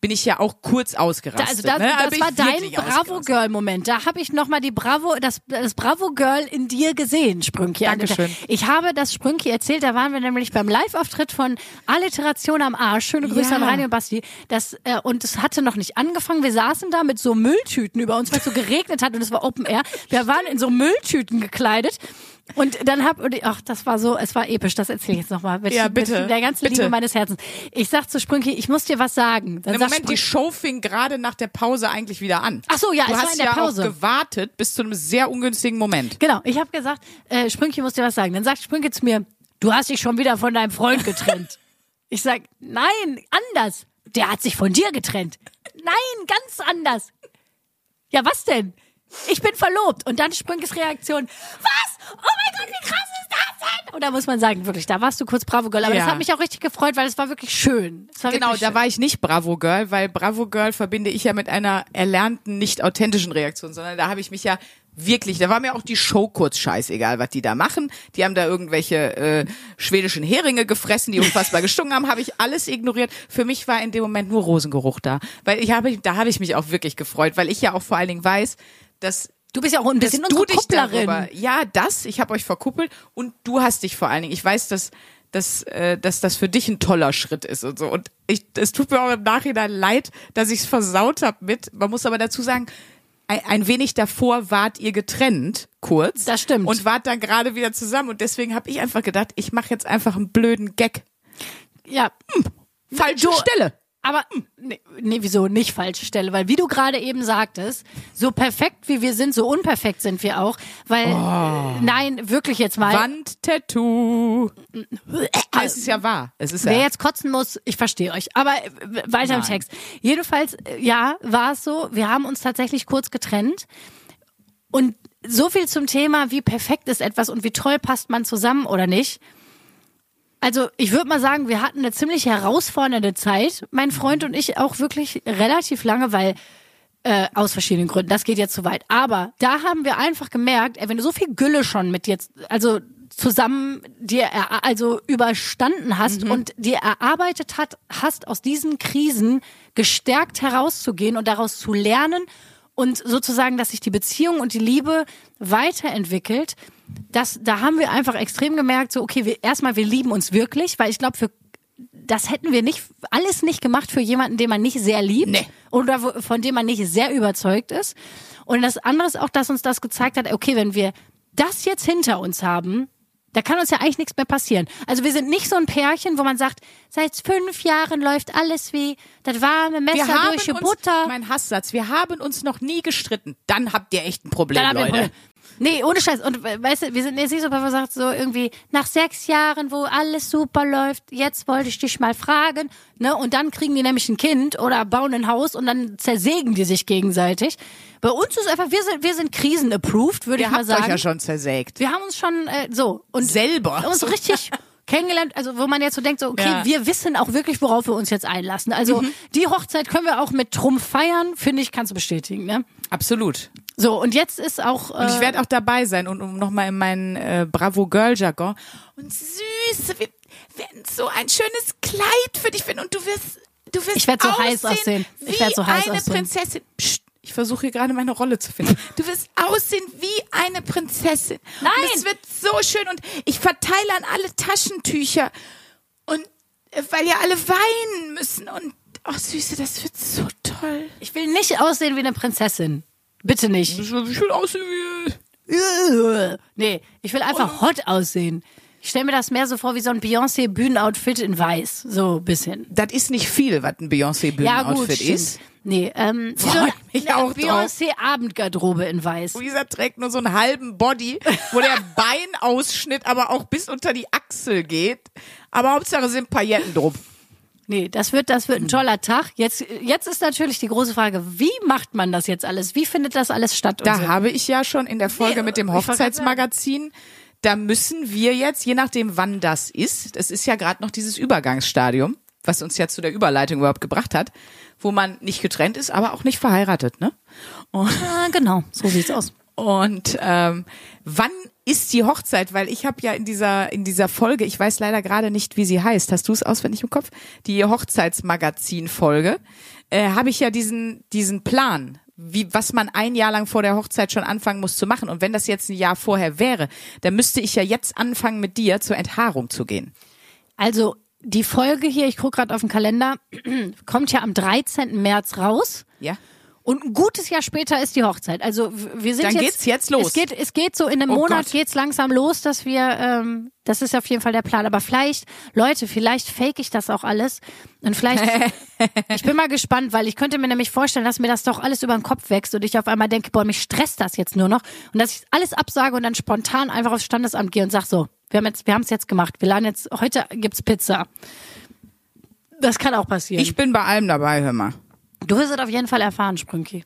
bin ich ja auch kurz ausgerastet. also das, ne? Da das bin war dein Bravo. Girl Moment. Da habe ich noch mal die Bravo das das Bravo Girl in dir gesehen, Sprünki. Dankeschön. Ich habe das Sprünki erzählt, da waren wir nämlich beim Live-Auftritt von Alliteration am Arsch. Schöne Grüße Ja. an und Basti. Das äh, und es hatte noch nicht angefangen. Wir saßen da mit so Mülltüten über uns, weil es so geregnet hat und es war Open Air. Wir waren in so Mülltüten gekleidet. Und dann hab, und ich- ach, das war so, es war episch, das erzähle ich jetzt nochmal. Mit, Ja, bitte, Mit der ganzen bitte. Liebe meines Herzens. Ich sag zu Sprünki, ich muss dir was sagen. Dann Im Moment, die Sprünki- Show fing gerade nach der Pause eigentlich wieder an. Ach so, ja, du es war in der ja Pause. auch gewartet bis zu einem sehr ungünstigen Moment. Genau, ich habe gesagt, äh, Sprünki muss dir was sagen. Dann sagt Sprünki zu mir, du hast dich schon wieder von deinem Freund getrennt. <laughs> ich sag, nein, anders. Der hat sich von dir getrennt. Nein, ganz anders. Ja, was denn? Ich bin verlobt. Und dann Sprünkes Reaktion, was? Oh mein Gott, wie krass ist das denn? Und da muss man sagen, wirklich, da warst du kurz Bravo Girl. Aber Ja. das hat mich auch richtig gefreut, weil es war wirklich schön. War Genau, wirklich da schön. war ich nicht Bravo Girl, weil Bravo Girl verbinde ich ja mit einer erlernten, nicht authentischen Reaktion, sondern da habe ich mich ja wirklich, da war mir auch die Show kurz scheißegal, was die da machen. Die haben da irgendwelche äh, schwedischen Heringe gefressen, die unfassbar <laughs> gestunken haben, habe ich alles ignoriert. Für mich war in dem Moment nur Rosengeruch da, weil ich habe, da habe ich mich auch wirklich gefreut, weil ich ja auch vor allen Dingen weiß, dass Du bist ja auch ein bisschen du unsere dich Kupplerin. darüber, ja, das, ich habe euch verkuppelt und du hast dich vor allen Dingen. Ich weiß, dass dass, äh, dass das für dich ein toller Schritt ist und so. Und ich, es tut mir auch im Nachhinein leid, dass ich es versaut habe mit. Man muss aber dazu sagen, ein, ein wenig davor wart ihr getrennt, kurz. Das stimmt. Und wart dann gerade wieder zusammen. Und deswegen habe ich einfach gedacht, ich mache jetzt einfach einen blöden Gag. Ja, Falsche Stelle. Aber nee, nee, wieso nicht falsche Stelle? Weil wie du gerade eben sagtest, so perfekt wie wir sind, so unperfekt sind wir auch. Weil nein, wirklich jetzt mal. Wandtattoo. Ah, es ist ja wahr. Es ist Wer ja. jetzt kotzen muss, ich verstehe euch. Aber äh, weiter im Nein. Text. Jedenfalls, äh, ja, war es so. Wir haben uns tatsächlich kurz getrennt. Und so viel zum Thema, wie perfekt ist etwas und wie toll passt man zusammen oder nicht. Also ich würde mal sagen, wir hatten eine ziemlich herausfordernde Zeit, mein Freund und ich auch wirklich relativ lange, weil äh, aus verschiedenen Gründen, das geht jetzt zu weit. Aber da haben wir einfach gemerkt, ey, wenn du so viel Gülle schon mit jetzt, also zusammen dir also überstanden hast und dir erarbeitet hat, hast aus diesen Krisen gestärkt herauszugehen und daraus zu lernen und sozusagen, dass sich die Beziehung und die Liebe weiterentwickelt. Das, da haben wir einfach extrem gemerkt, so okay, wir, erstmal wir lieben uns wirklich, weil ich glaube, für das hätten wir nicht alles nicht gemacht für jemanden, den man nicht sehr liebt Nee. oder von dem man nicht sehr überzeugt ist. Und das andere ist auch, dass uns das gezeigt hat, okay, wenn wir das jetzt hinter uns haben, da kann uns ja eigentlich nichts mehr passieren. Also wir sind nicht so ein Pärchen, wo man sagt, seit fünf Jahren läuft alles wie das warme Messer durch die Butter. mein Hasssatz, wir haben uns noch nie gestritten. Dann habt ihr echt ein Problem, wir ein Leute. Problem. Nee, ohne Scheiß. Und weißt du, wir sind jetzt nicht so, sagt so irgendwie, nach sechs Jahren, wo alles super läuft, jetzt wollte ich dich mal fragen, ne? Und dann kriegen die nämlich ein Kind oder bauen ein Haus und dann zersägen die sich gegenseitig. Bei uns ist einfach, wir sind, wir sind krisen-approved, würde ich mal sagen. euch ja schon zersägt. Wir haben uns schon äh, so und Selber. uns richtig <laughs> kennengelernt, also wo man jetzt so denkt, so okay, Ja. wir wissen auch wirklich, worauf wir uns jetzt einlassen. Also die Hochzeit können wir auch mit Trumpf feiern, finde ich, kannst du bestätigen, ne? Absolut. So und jetzt ist auch Und ich äh, werde auch dabei sein und um nochmal in meinen äh, Bravo Girl Jargon. Und Süße, wir werden so ein schönes Kleid für dich finden und du wirst, du wirst Ich werd so heiß aussehen. Ich wie werd so heiß eine aussehen. Prinzessin. Psst, ich versuche hier gerade meine Rolle zu finden. Du wirst aussehen wie eine Prinzessin. Nein! Und es wird so schön und ich verteile an alle Taschentücher und äh, weil ja alle weinen müssen und oh Süße, das wird so toll. Ich will nicht aussehen wie eine Prinzessin. Bitte nicht. Ich will aussehen wie Nee, ich will einfach hot aussehen. Ich stelle mir das mehr so vor wie so ein Beyoncé-Bühnenoutfit in weiß. So ein bisschen. Das ist nicht viel, was ein Ja, gut, Beyoncé-Bühnenoutfit stimmt. ist. Nee, ähm, wie so mich auch drauf. Beyoncé-Abendgarderobe in weiß. Luisa trägt nur so einen halben Body, wo der <laughs> Beinausschnitt aber auch bis unter die Achsel geht. Aber Hauptsache sind Pailletten drum. Nee, das wird, das wird ein toller Tag. Jetzt, jetzt ist natürlich die große Frage, wie macht man das jetzt alles? Wie findet das alles statt? Da so? habe ich ja schon in der Folge Nee, mit dem Hochzeitsmagazin, da müssen wir jetzt, je nachdem wann das ist, das ist ja gerade noch dieses Übergangsstadium, was uns ja zu der Überleitung überhaupt gebracht hat, wo man nicht getrennt ist, aber auch nicht verheiratet, ne? Und genau, so sieht's aus. Und ähm, wann ist die Hochzeit? Weil ich habe ja in dieser in dieser Folge, ich weiß leider gerade nicht, wie sie heißt. Hast du es auswendig im Kopf? Die Hochzeitsmagazin-Folge. Äh, habe ich ja diesen diesen Plan, wie was man ein Jahr lang vor der Hochzeit schon anfangen muss zu machen. Und wenn das jetzt ein Jahr vorher wäre, dann müsste ich ja jetzt anfangen mit dir zur Enthaarung zu gehen. Also die Folge hier, ich gucke gerade auf den Kalender, <clears throat> kommt ja am 13. März raus. Ja. Und ein gutes Jahr später ist die Hochzeit. Also wir sind Dann jetzt, geht's jetzt los. Es geht, es geht so in einem Oh Monat Gott. geht's langsam los, dass wir, ähm, das ist auf jeden Fall der Plan. Aber vielleicht, Leute, vielleicht fake ich das auch alles. Und vielleicht, <laughs> ich bin mal gespannt, weil ich könnte mir nämlich vorstellen, dass mir das doch alles über den Kopf wächst und ich auf einmal denke, boah, mich stresst das jetzt nur noch. Und dass ich alles absage und dann spontan einfach aufs Standesamt gehe und sag so, wir haben jetzt, wir haben es jetzt gemacht. Wir laden jetzt, heute gibt's Pizza. Das kann auch passieren. Ich bin bei allem dabei, hör mal. Du wirst es auf jeden Fall erfahren, Sprünki.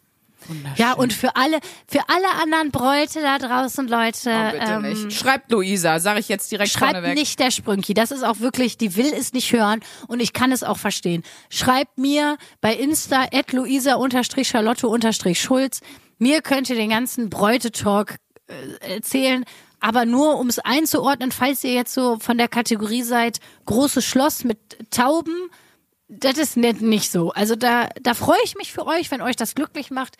Ja, und für alle, für alle anderen Bräute da draußen, Leute, Oh, bitte ähm, nicht. Schreibt Luisa, sage ich jetzt direkt schreibt vorneweg. nicht der Sprünki. Das ist auch wirklich, die will es nicht hören und ich kann es auch verstehen. Schreibt mir bei Insta at luisa-charlotte-schulz. Mir könnt ihr den ganzen Bräutetalk äh, erzählen, aber nur um es einzuordnen, falls ihr jetzt so von der Kategorie seid, großes Schloss mit Tauben, das ist nicht, nicht so. Also da, da freue ich mich für euch, wenn euch das glücklich macht.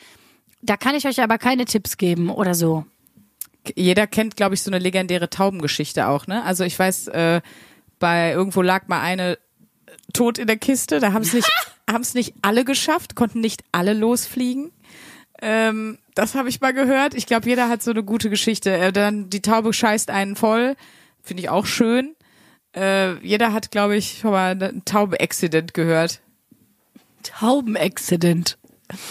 Da kann ich euch aber keine Tipps geben oder so. Jeder kennt, glaube ich, so eine legendäre Taubengeschichte auch, ne? Also ich weiß, äh, bei irgendwo lag mal eine tot in der Kiste, da haben es nicht, <laughs> haben es nicht alle geschafft, konnten nicht alle losfliegen. Ähm, das habe ich mal gehört. Ich glaube, jeder hat so eine gute Geschichte. Äh, dann die Taube scheißt einen voll, finde ich auch schön. Äh, jeder hat, glaube ich, schon mal einen Tauben-Accident gehört. Taubenaccident.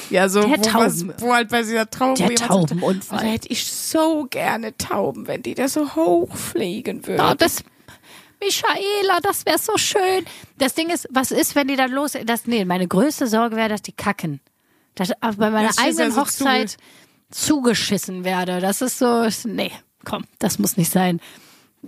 Ja, so Der wo, Tauben- was, wo halt bei dieser Taube Der Taubenunfall. "Oh, Da hätte ich so gerne Tauben, wenn die da so hoch fliegen würden. Oh, das, Michaela, das wäre so schön. Das Ding ist, was ist, wenn die dann los, das, nee, meine größte Sorge wäre, dass die kacken. Dass bei meiner Das eigenen so Hochzeit zugeschissen werde. Das ist so, nee, komm, das muss nicht sein.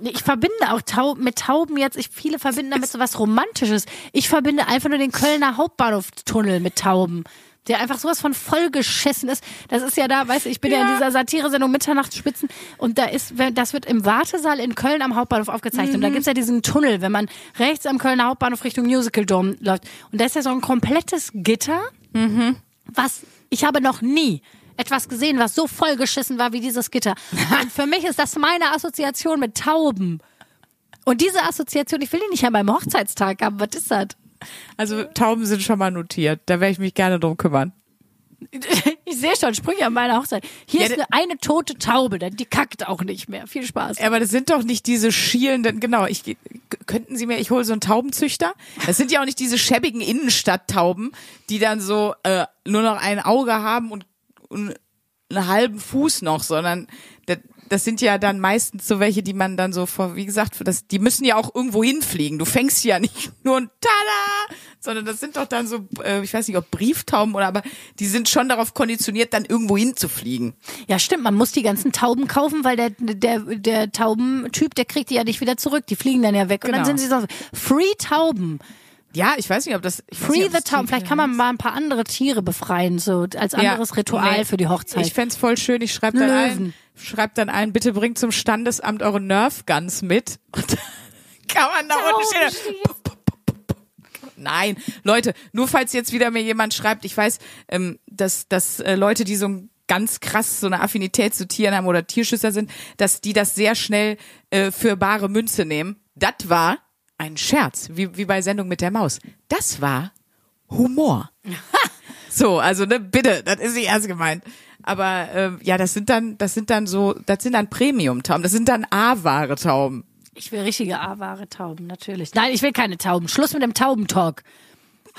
Ich verbinde auch Tau mit Tauben jetzt, ich, viele verbinden damit so was Romantisches. Ich verbinde einfach nur den Kölner Hauptbahnhoftunnel mit Tauben. Der einfach sowas von vollgeschissen ist. Das ist ja da, weißt du, ich bin ja, in Ja. dieser Satiresendung Mitternachtsspitzen und da ist, das wird im Wartesaal in Köln am Hauptbahnhof aufgezeichnet. Und da gibt's ja diesen Tunnel, wenn man rechts am Kölner Hauptbahnhof Richtung Musical Dome läuft. Und da ist ja so ein komplettes Gitter, was ich habe noch nie etwas gesehen, was so vollgeschissen war wie dieses Gitter. Und für mich ist das meine Assoziation mit Tauben. Und diese Assoziation, ich will die nicht an meinem Hochzeitstag haben. Was ist das? Also Tauben sind schon mal notiert. Da werde ich mich gerne drum kümmern. <laughs> Ich sehe schon Sprüche an meiner Hochzeit. Hier Ja, ist eine, eine tote Taube, denn die kackt auch nicht mehr. Viel Spaß. Aber das sind doch nicht diese schielenden, genau, ich könnten Sie mir, ich hole so einen Taubenzüchter. Das sind ja auch nicht diese schäbigen Innenstadttauben, die dann so äh, nur noch ein Auge haben und einen halben Fuß noch, sondern das, das sind ja dann meistens so welche, die man dann so vor, wie gesagt, für das, die müssen ja auch irgendwo hinfliegen. Du fängst ja <laughs> nicht nur ein Tada, sondern das sind doch dann so, äh, ich weiß nicht, ob Brieftauben oder, aber die sind schon darauf konditioniert, dann irgendwo hinzufliegen. Ja, stimmt. Man muss die ganzen Tauben kaufen, weil der, der, der Taubentyp, der kriegt die ja nicht wieder zurück. Die fliegen dann ja weg. Und dann Genau. sind sie so, Free Tauben. Ja, ich weiß nicht, ob das, ich Free nicht, the Tauben. Vielleicht kann man mal ein paar andere Tiere befreien, so als anderes Ja, Ritual nee. für die Hochzeit. Ich fänd's voll schön. Ich schreibe dann Löwen. ein, schreib dann ein, bitte bringt zum Standesamt eure Nerf Guns mit. Und <laughs> kann man da unten stehen. Nein, Leute, nur falls jetzt wieder mir jemand schreibt, ich weiß, ähm, dass, dass äh, Leute, die so ein ganz krass so eine Affinität zu Tieren haben oder Tierschützer sind, dass die das sehr schnell äh, für bare Münze nehmen. Das war ein Scherz, wie, wie bei Sendung mit der Maus. Das war Humor. <laughs> So, also ne, bitte, das ist nicht ernst gemeint. Aber ähm, ja, das sind dann, das sind dann so, das sind dann Premium-Tauben, das sind dann A-Ware Tauben. Ich will richtige A-wahre Tauben, natürlich. Nein, ich will keine Tauben. Schluss mit dem Taubentalk.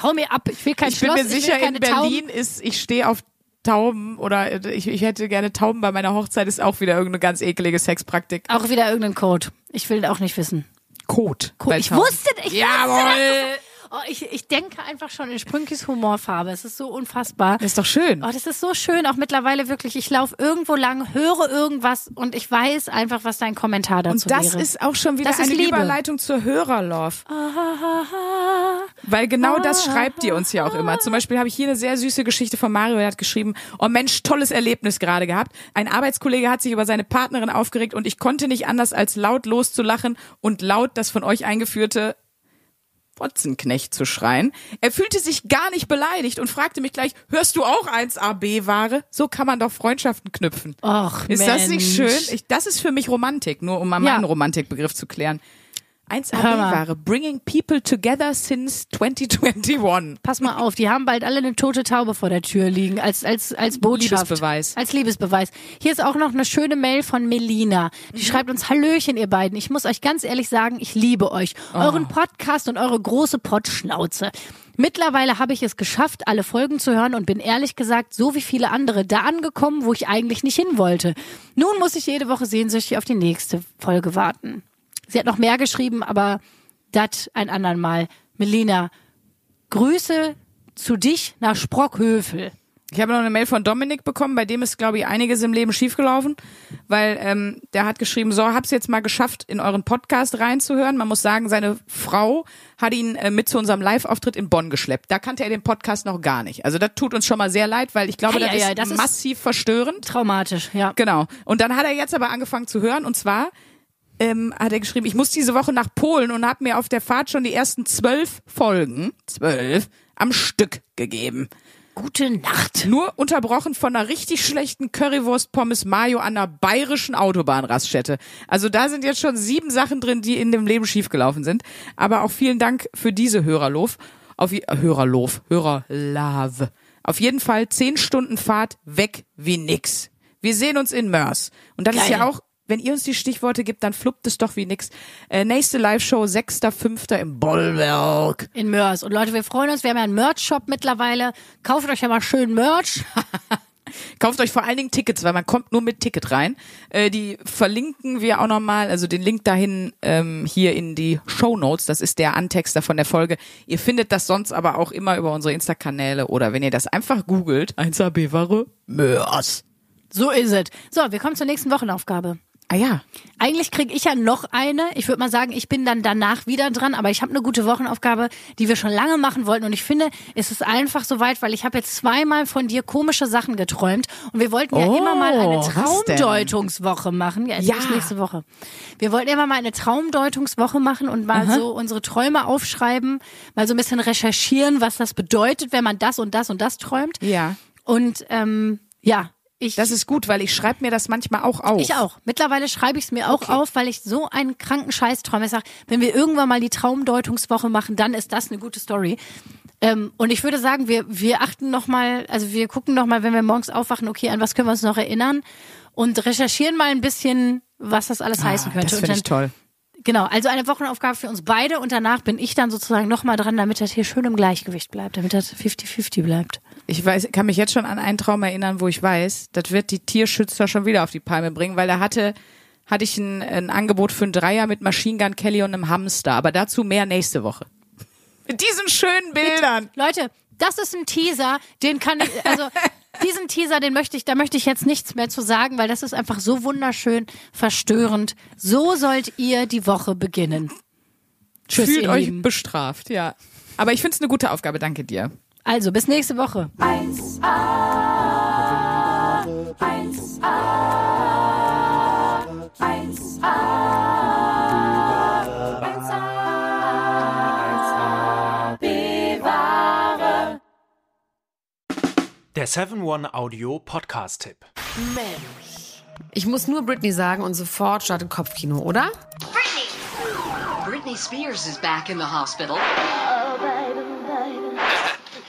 Hau mir ab. Ich will kein Ich bin Schloss. mir sicher, in Berlin ist, ich stehe auf Tauben oder äh, ich, ich hätte gerne Tauben bei meiner Hochzeit, ist auch wieder irgendeine ganz eklige Sexpraktik. Tauben. Auch wieder irgendein Code. Ich will auch nicht wissen. Kot. Code. bei Ich wusste, ich Jawohl. wusste das. Oh, ich, ich denke einfach schon in Sprünkis Humorfarbe. Es ist so unfassbar. Das ist doch schön. Oh, das ist so schön, auch mittlerweile wirklich. Ich laufe irgendwo lang, höre irgendwas und ich weiß einfach, was dein Kommentar dazu Und das wäre. ist auch schon wieder Das ist eine. Überleitung zur Hörerlove. Weil genau das schreibt ihr uns ja auch immer. Zum Beispiel habe ich hier eine sehr süße Geschichte von Mario, der hat geschrieben, oh Mensch, tolles Erlebnis gerade gehabt. Ein Arbeitskollege hat sich über seine Partnerin aufgeregt und ich konnte nicht anders als laut loszulachen und laut das von euch eingeführte Fotzenknecht zu schreien. Er fühlte sich gar nicht beleidigt und fragte mich gleich, hörst du auch 1AB-Ware? So kann man doch Freundschaften knüpfen. Och, Ist das nicht Mensch. schön? Ich, das ist für mich Romantik, nur um mal Ja. meinen Romantikbegriff zu klären. 1AB-Ware. Bringing people together since 2021. Pass mal auf, die haben bald alle eine tote Taube vor der Tür liegen, als, als, als Botschaft. Liebesbeweis. Als Liebesbeweis. Hier ist auch noch eine schöne Mail von Melina. Die Mhm. schreibt uns, Hallöchen, ihr beiden. Ich muss euch ganz ehrlich sagen, ich liebe euch. Oh. Euren Podcast und eure große Pottschnauze. Mittlerweile habe ich es geschafft, alle Folgen zu hören und bin ehrlich gesagt so wie viele andere da angekommen, wo ich eigentlich nicht hin wollte. Nun muss ich jede Woche sehnsüchtig auf die nächste Folge warten. Sie hat noch mehr geschrieben, aber das ein andern Mal. Melina, Grüße zu dich nach Sprockhövel. Ich habe noch eine Mail von Dominik bekommen, bei dem ist, glaube ich, einiges im Leben schiefgelaufen, weil ähm, der hat geschrieben, so, hab's jetzt mal geschafft, in euren Podcast reinzuhören. Man muss sagen, seine Frau hat ihn äh, mit zu unserem Live-Auftritt in Bonn geschleppt. Da kannte er den Podcast noch gar nicht. Also das tut uns schon mal sehr leid, weil ich glaube, Ei, das, ei, ist das ist- massiv verstörend. Traumatisch, ja. Genau. Und dann hat er jetzt aber angefangen zu hören und zwar ähm, hat er geschrieben, ich muss diese Woche nach Polen und habe mir auf der Fahrt schon die ersten zwölf Folgen, zwölf, am Stück gegeben. Gute Nacht. Nur unterbrochen von einer richtig schlechten Currywurst Pommes Mayo an einer bayerischen Autobahnraststätte. Also da sind jetzt schon sieben Sachen drin, die in dem Leben schiefgelaufen sind. Aber auch vielen Dank für diese Hörerlof. Auf äh, Hörerlof, Hörerlave. Auf jeden Fall zehn Stunden Fahrt weg wie nix. Wir sehen uns in Mörs. Und das ist Geil. ja auch, wenn ihr uns die Stichworte gibt, dann fluppt es doch wie nix. Äh, nächste Live-Show, 6.5. im Bollwerk. In Mörs. Und Leute, wir freuen uns. Wir haben ja einen Merch-Shop mittlerweile. Kauft euch ja mal schön Merch. <laughs> Kauft euch vor allen Dingen Tickets, weil man kommt nur mit Ticket rein. Äh, die verlinken wir auch nochmal, also den Link dahin ähm, hier in die Show Notes. Das ist der Antexter von der Folge. Ihr findet das sonst aber auch immer über unsere Insta-Kanäle oder wenn ihr das einfach googelt, 1AB-Ware, Mörs. So ist es. So, wir kommen zur nächsten Wochenaufgabe. Ah ja, Eigentlich kriege ich ja noch eine. Ich würde mal sagen, ich bin dann danach wieder dran, aber ich habe eine gute Wochenaufgabe, die wir schon lange machen wollten. Und ich finde, es ist einfach soweit, weil ich habe jetzt zweimal von dir komische Sachen geträumt. Und wir wollten ja Oh, immer mal eine denn? Traumdeutungswoche machen. Ja, es Ja. ist nächste Woche. Wir wollten immer mal eine Traumdeutungswoche machen und mal so unsere Träume aufschreiben, mal so ein bisschen recherchieren, was das bedeutet, wenn man das und das und das träumt. ja. Und ähm, ja, ich Das ist gut, weil ich schreibe mir das manchmal auch auf. ich auch. Mittlerweile schreibe ich es mir auch auf, weil ich so einen kranken Scheiß träume. Ich sage, wenn wir irgendwann mal die Traumdeutungswoche machen, dann ist das eine gute Story. Ähm, und ich würde sagen, wir, wir achten noch mal, also wir gucken noch mal, wenn wir morgens aufwachen, okay, an was können wir uns noch erinnern und recherchieren mal ein bisschen, was das alles heißen könnte. Ah, Das finde ich toll. Genau, also eine Wochenaufgabe für uns beide und danach bin ich dann sozusagen noch mal dran, damit das hier schön im Gleichgewicht bleibt, damit das 50-50 bleibt. Ich weiß, kann mich jetzt schon an einen Traum erinnern, wo ich weiß, das wird die Tierschützer schon wieder auf die Palme bringen, weil da hatte, hatte ich ein, ein Angebot für einen Dreier mit Machine Gun Kelly und einem Hamster, aber dazu mehr nächste Woche. Mit diesen schönen Bildern. Leute, das ist ein Teaser, den kann ich, also <laughs> diesen Teaser, den möchte ich, da möchte ich jetzt nichts mehr zu sagen, weil das ist einfach so wunderschön verstörend. So sollt ihr die Woche beginnen. Tschüss, Fühlt euch Lieben. bestraft, ja. Aber ich finde es eine gute Aufgabe, danke dir. Also, bis nächste Woche. Der 7-One-Audio-Podcast-Tipp. Ich muss nur Britney sagen und sofort startet Kopfkino, oder? Britney! Britney Spears is back in the hospital.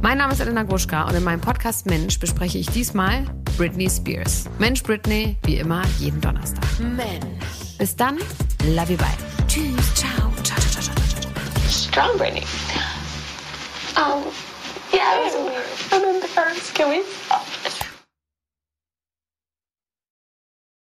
Mein Name ist Elena Gruschka und in meinem Podcast Mensch bespreche ich diesmal Britney Spears. Mensch Britney, wie immer, jeden Donnerstag. Mensch. Bis dann, love you, bye. Tschüss, ciao, ciao, ciao, ciao, ciao, ciao. strong Brittany. Um, yeah, it was weird. I'm embarrassed. Can we stop?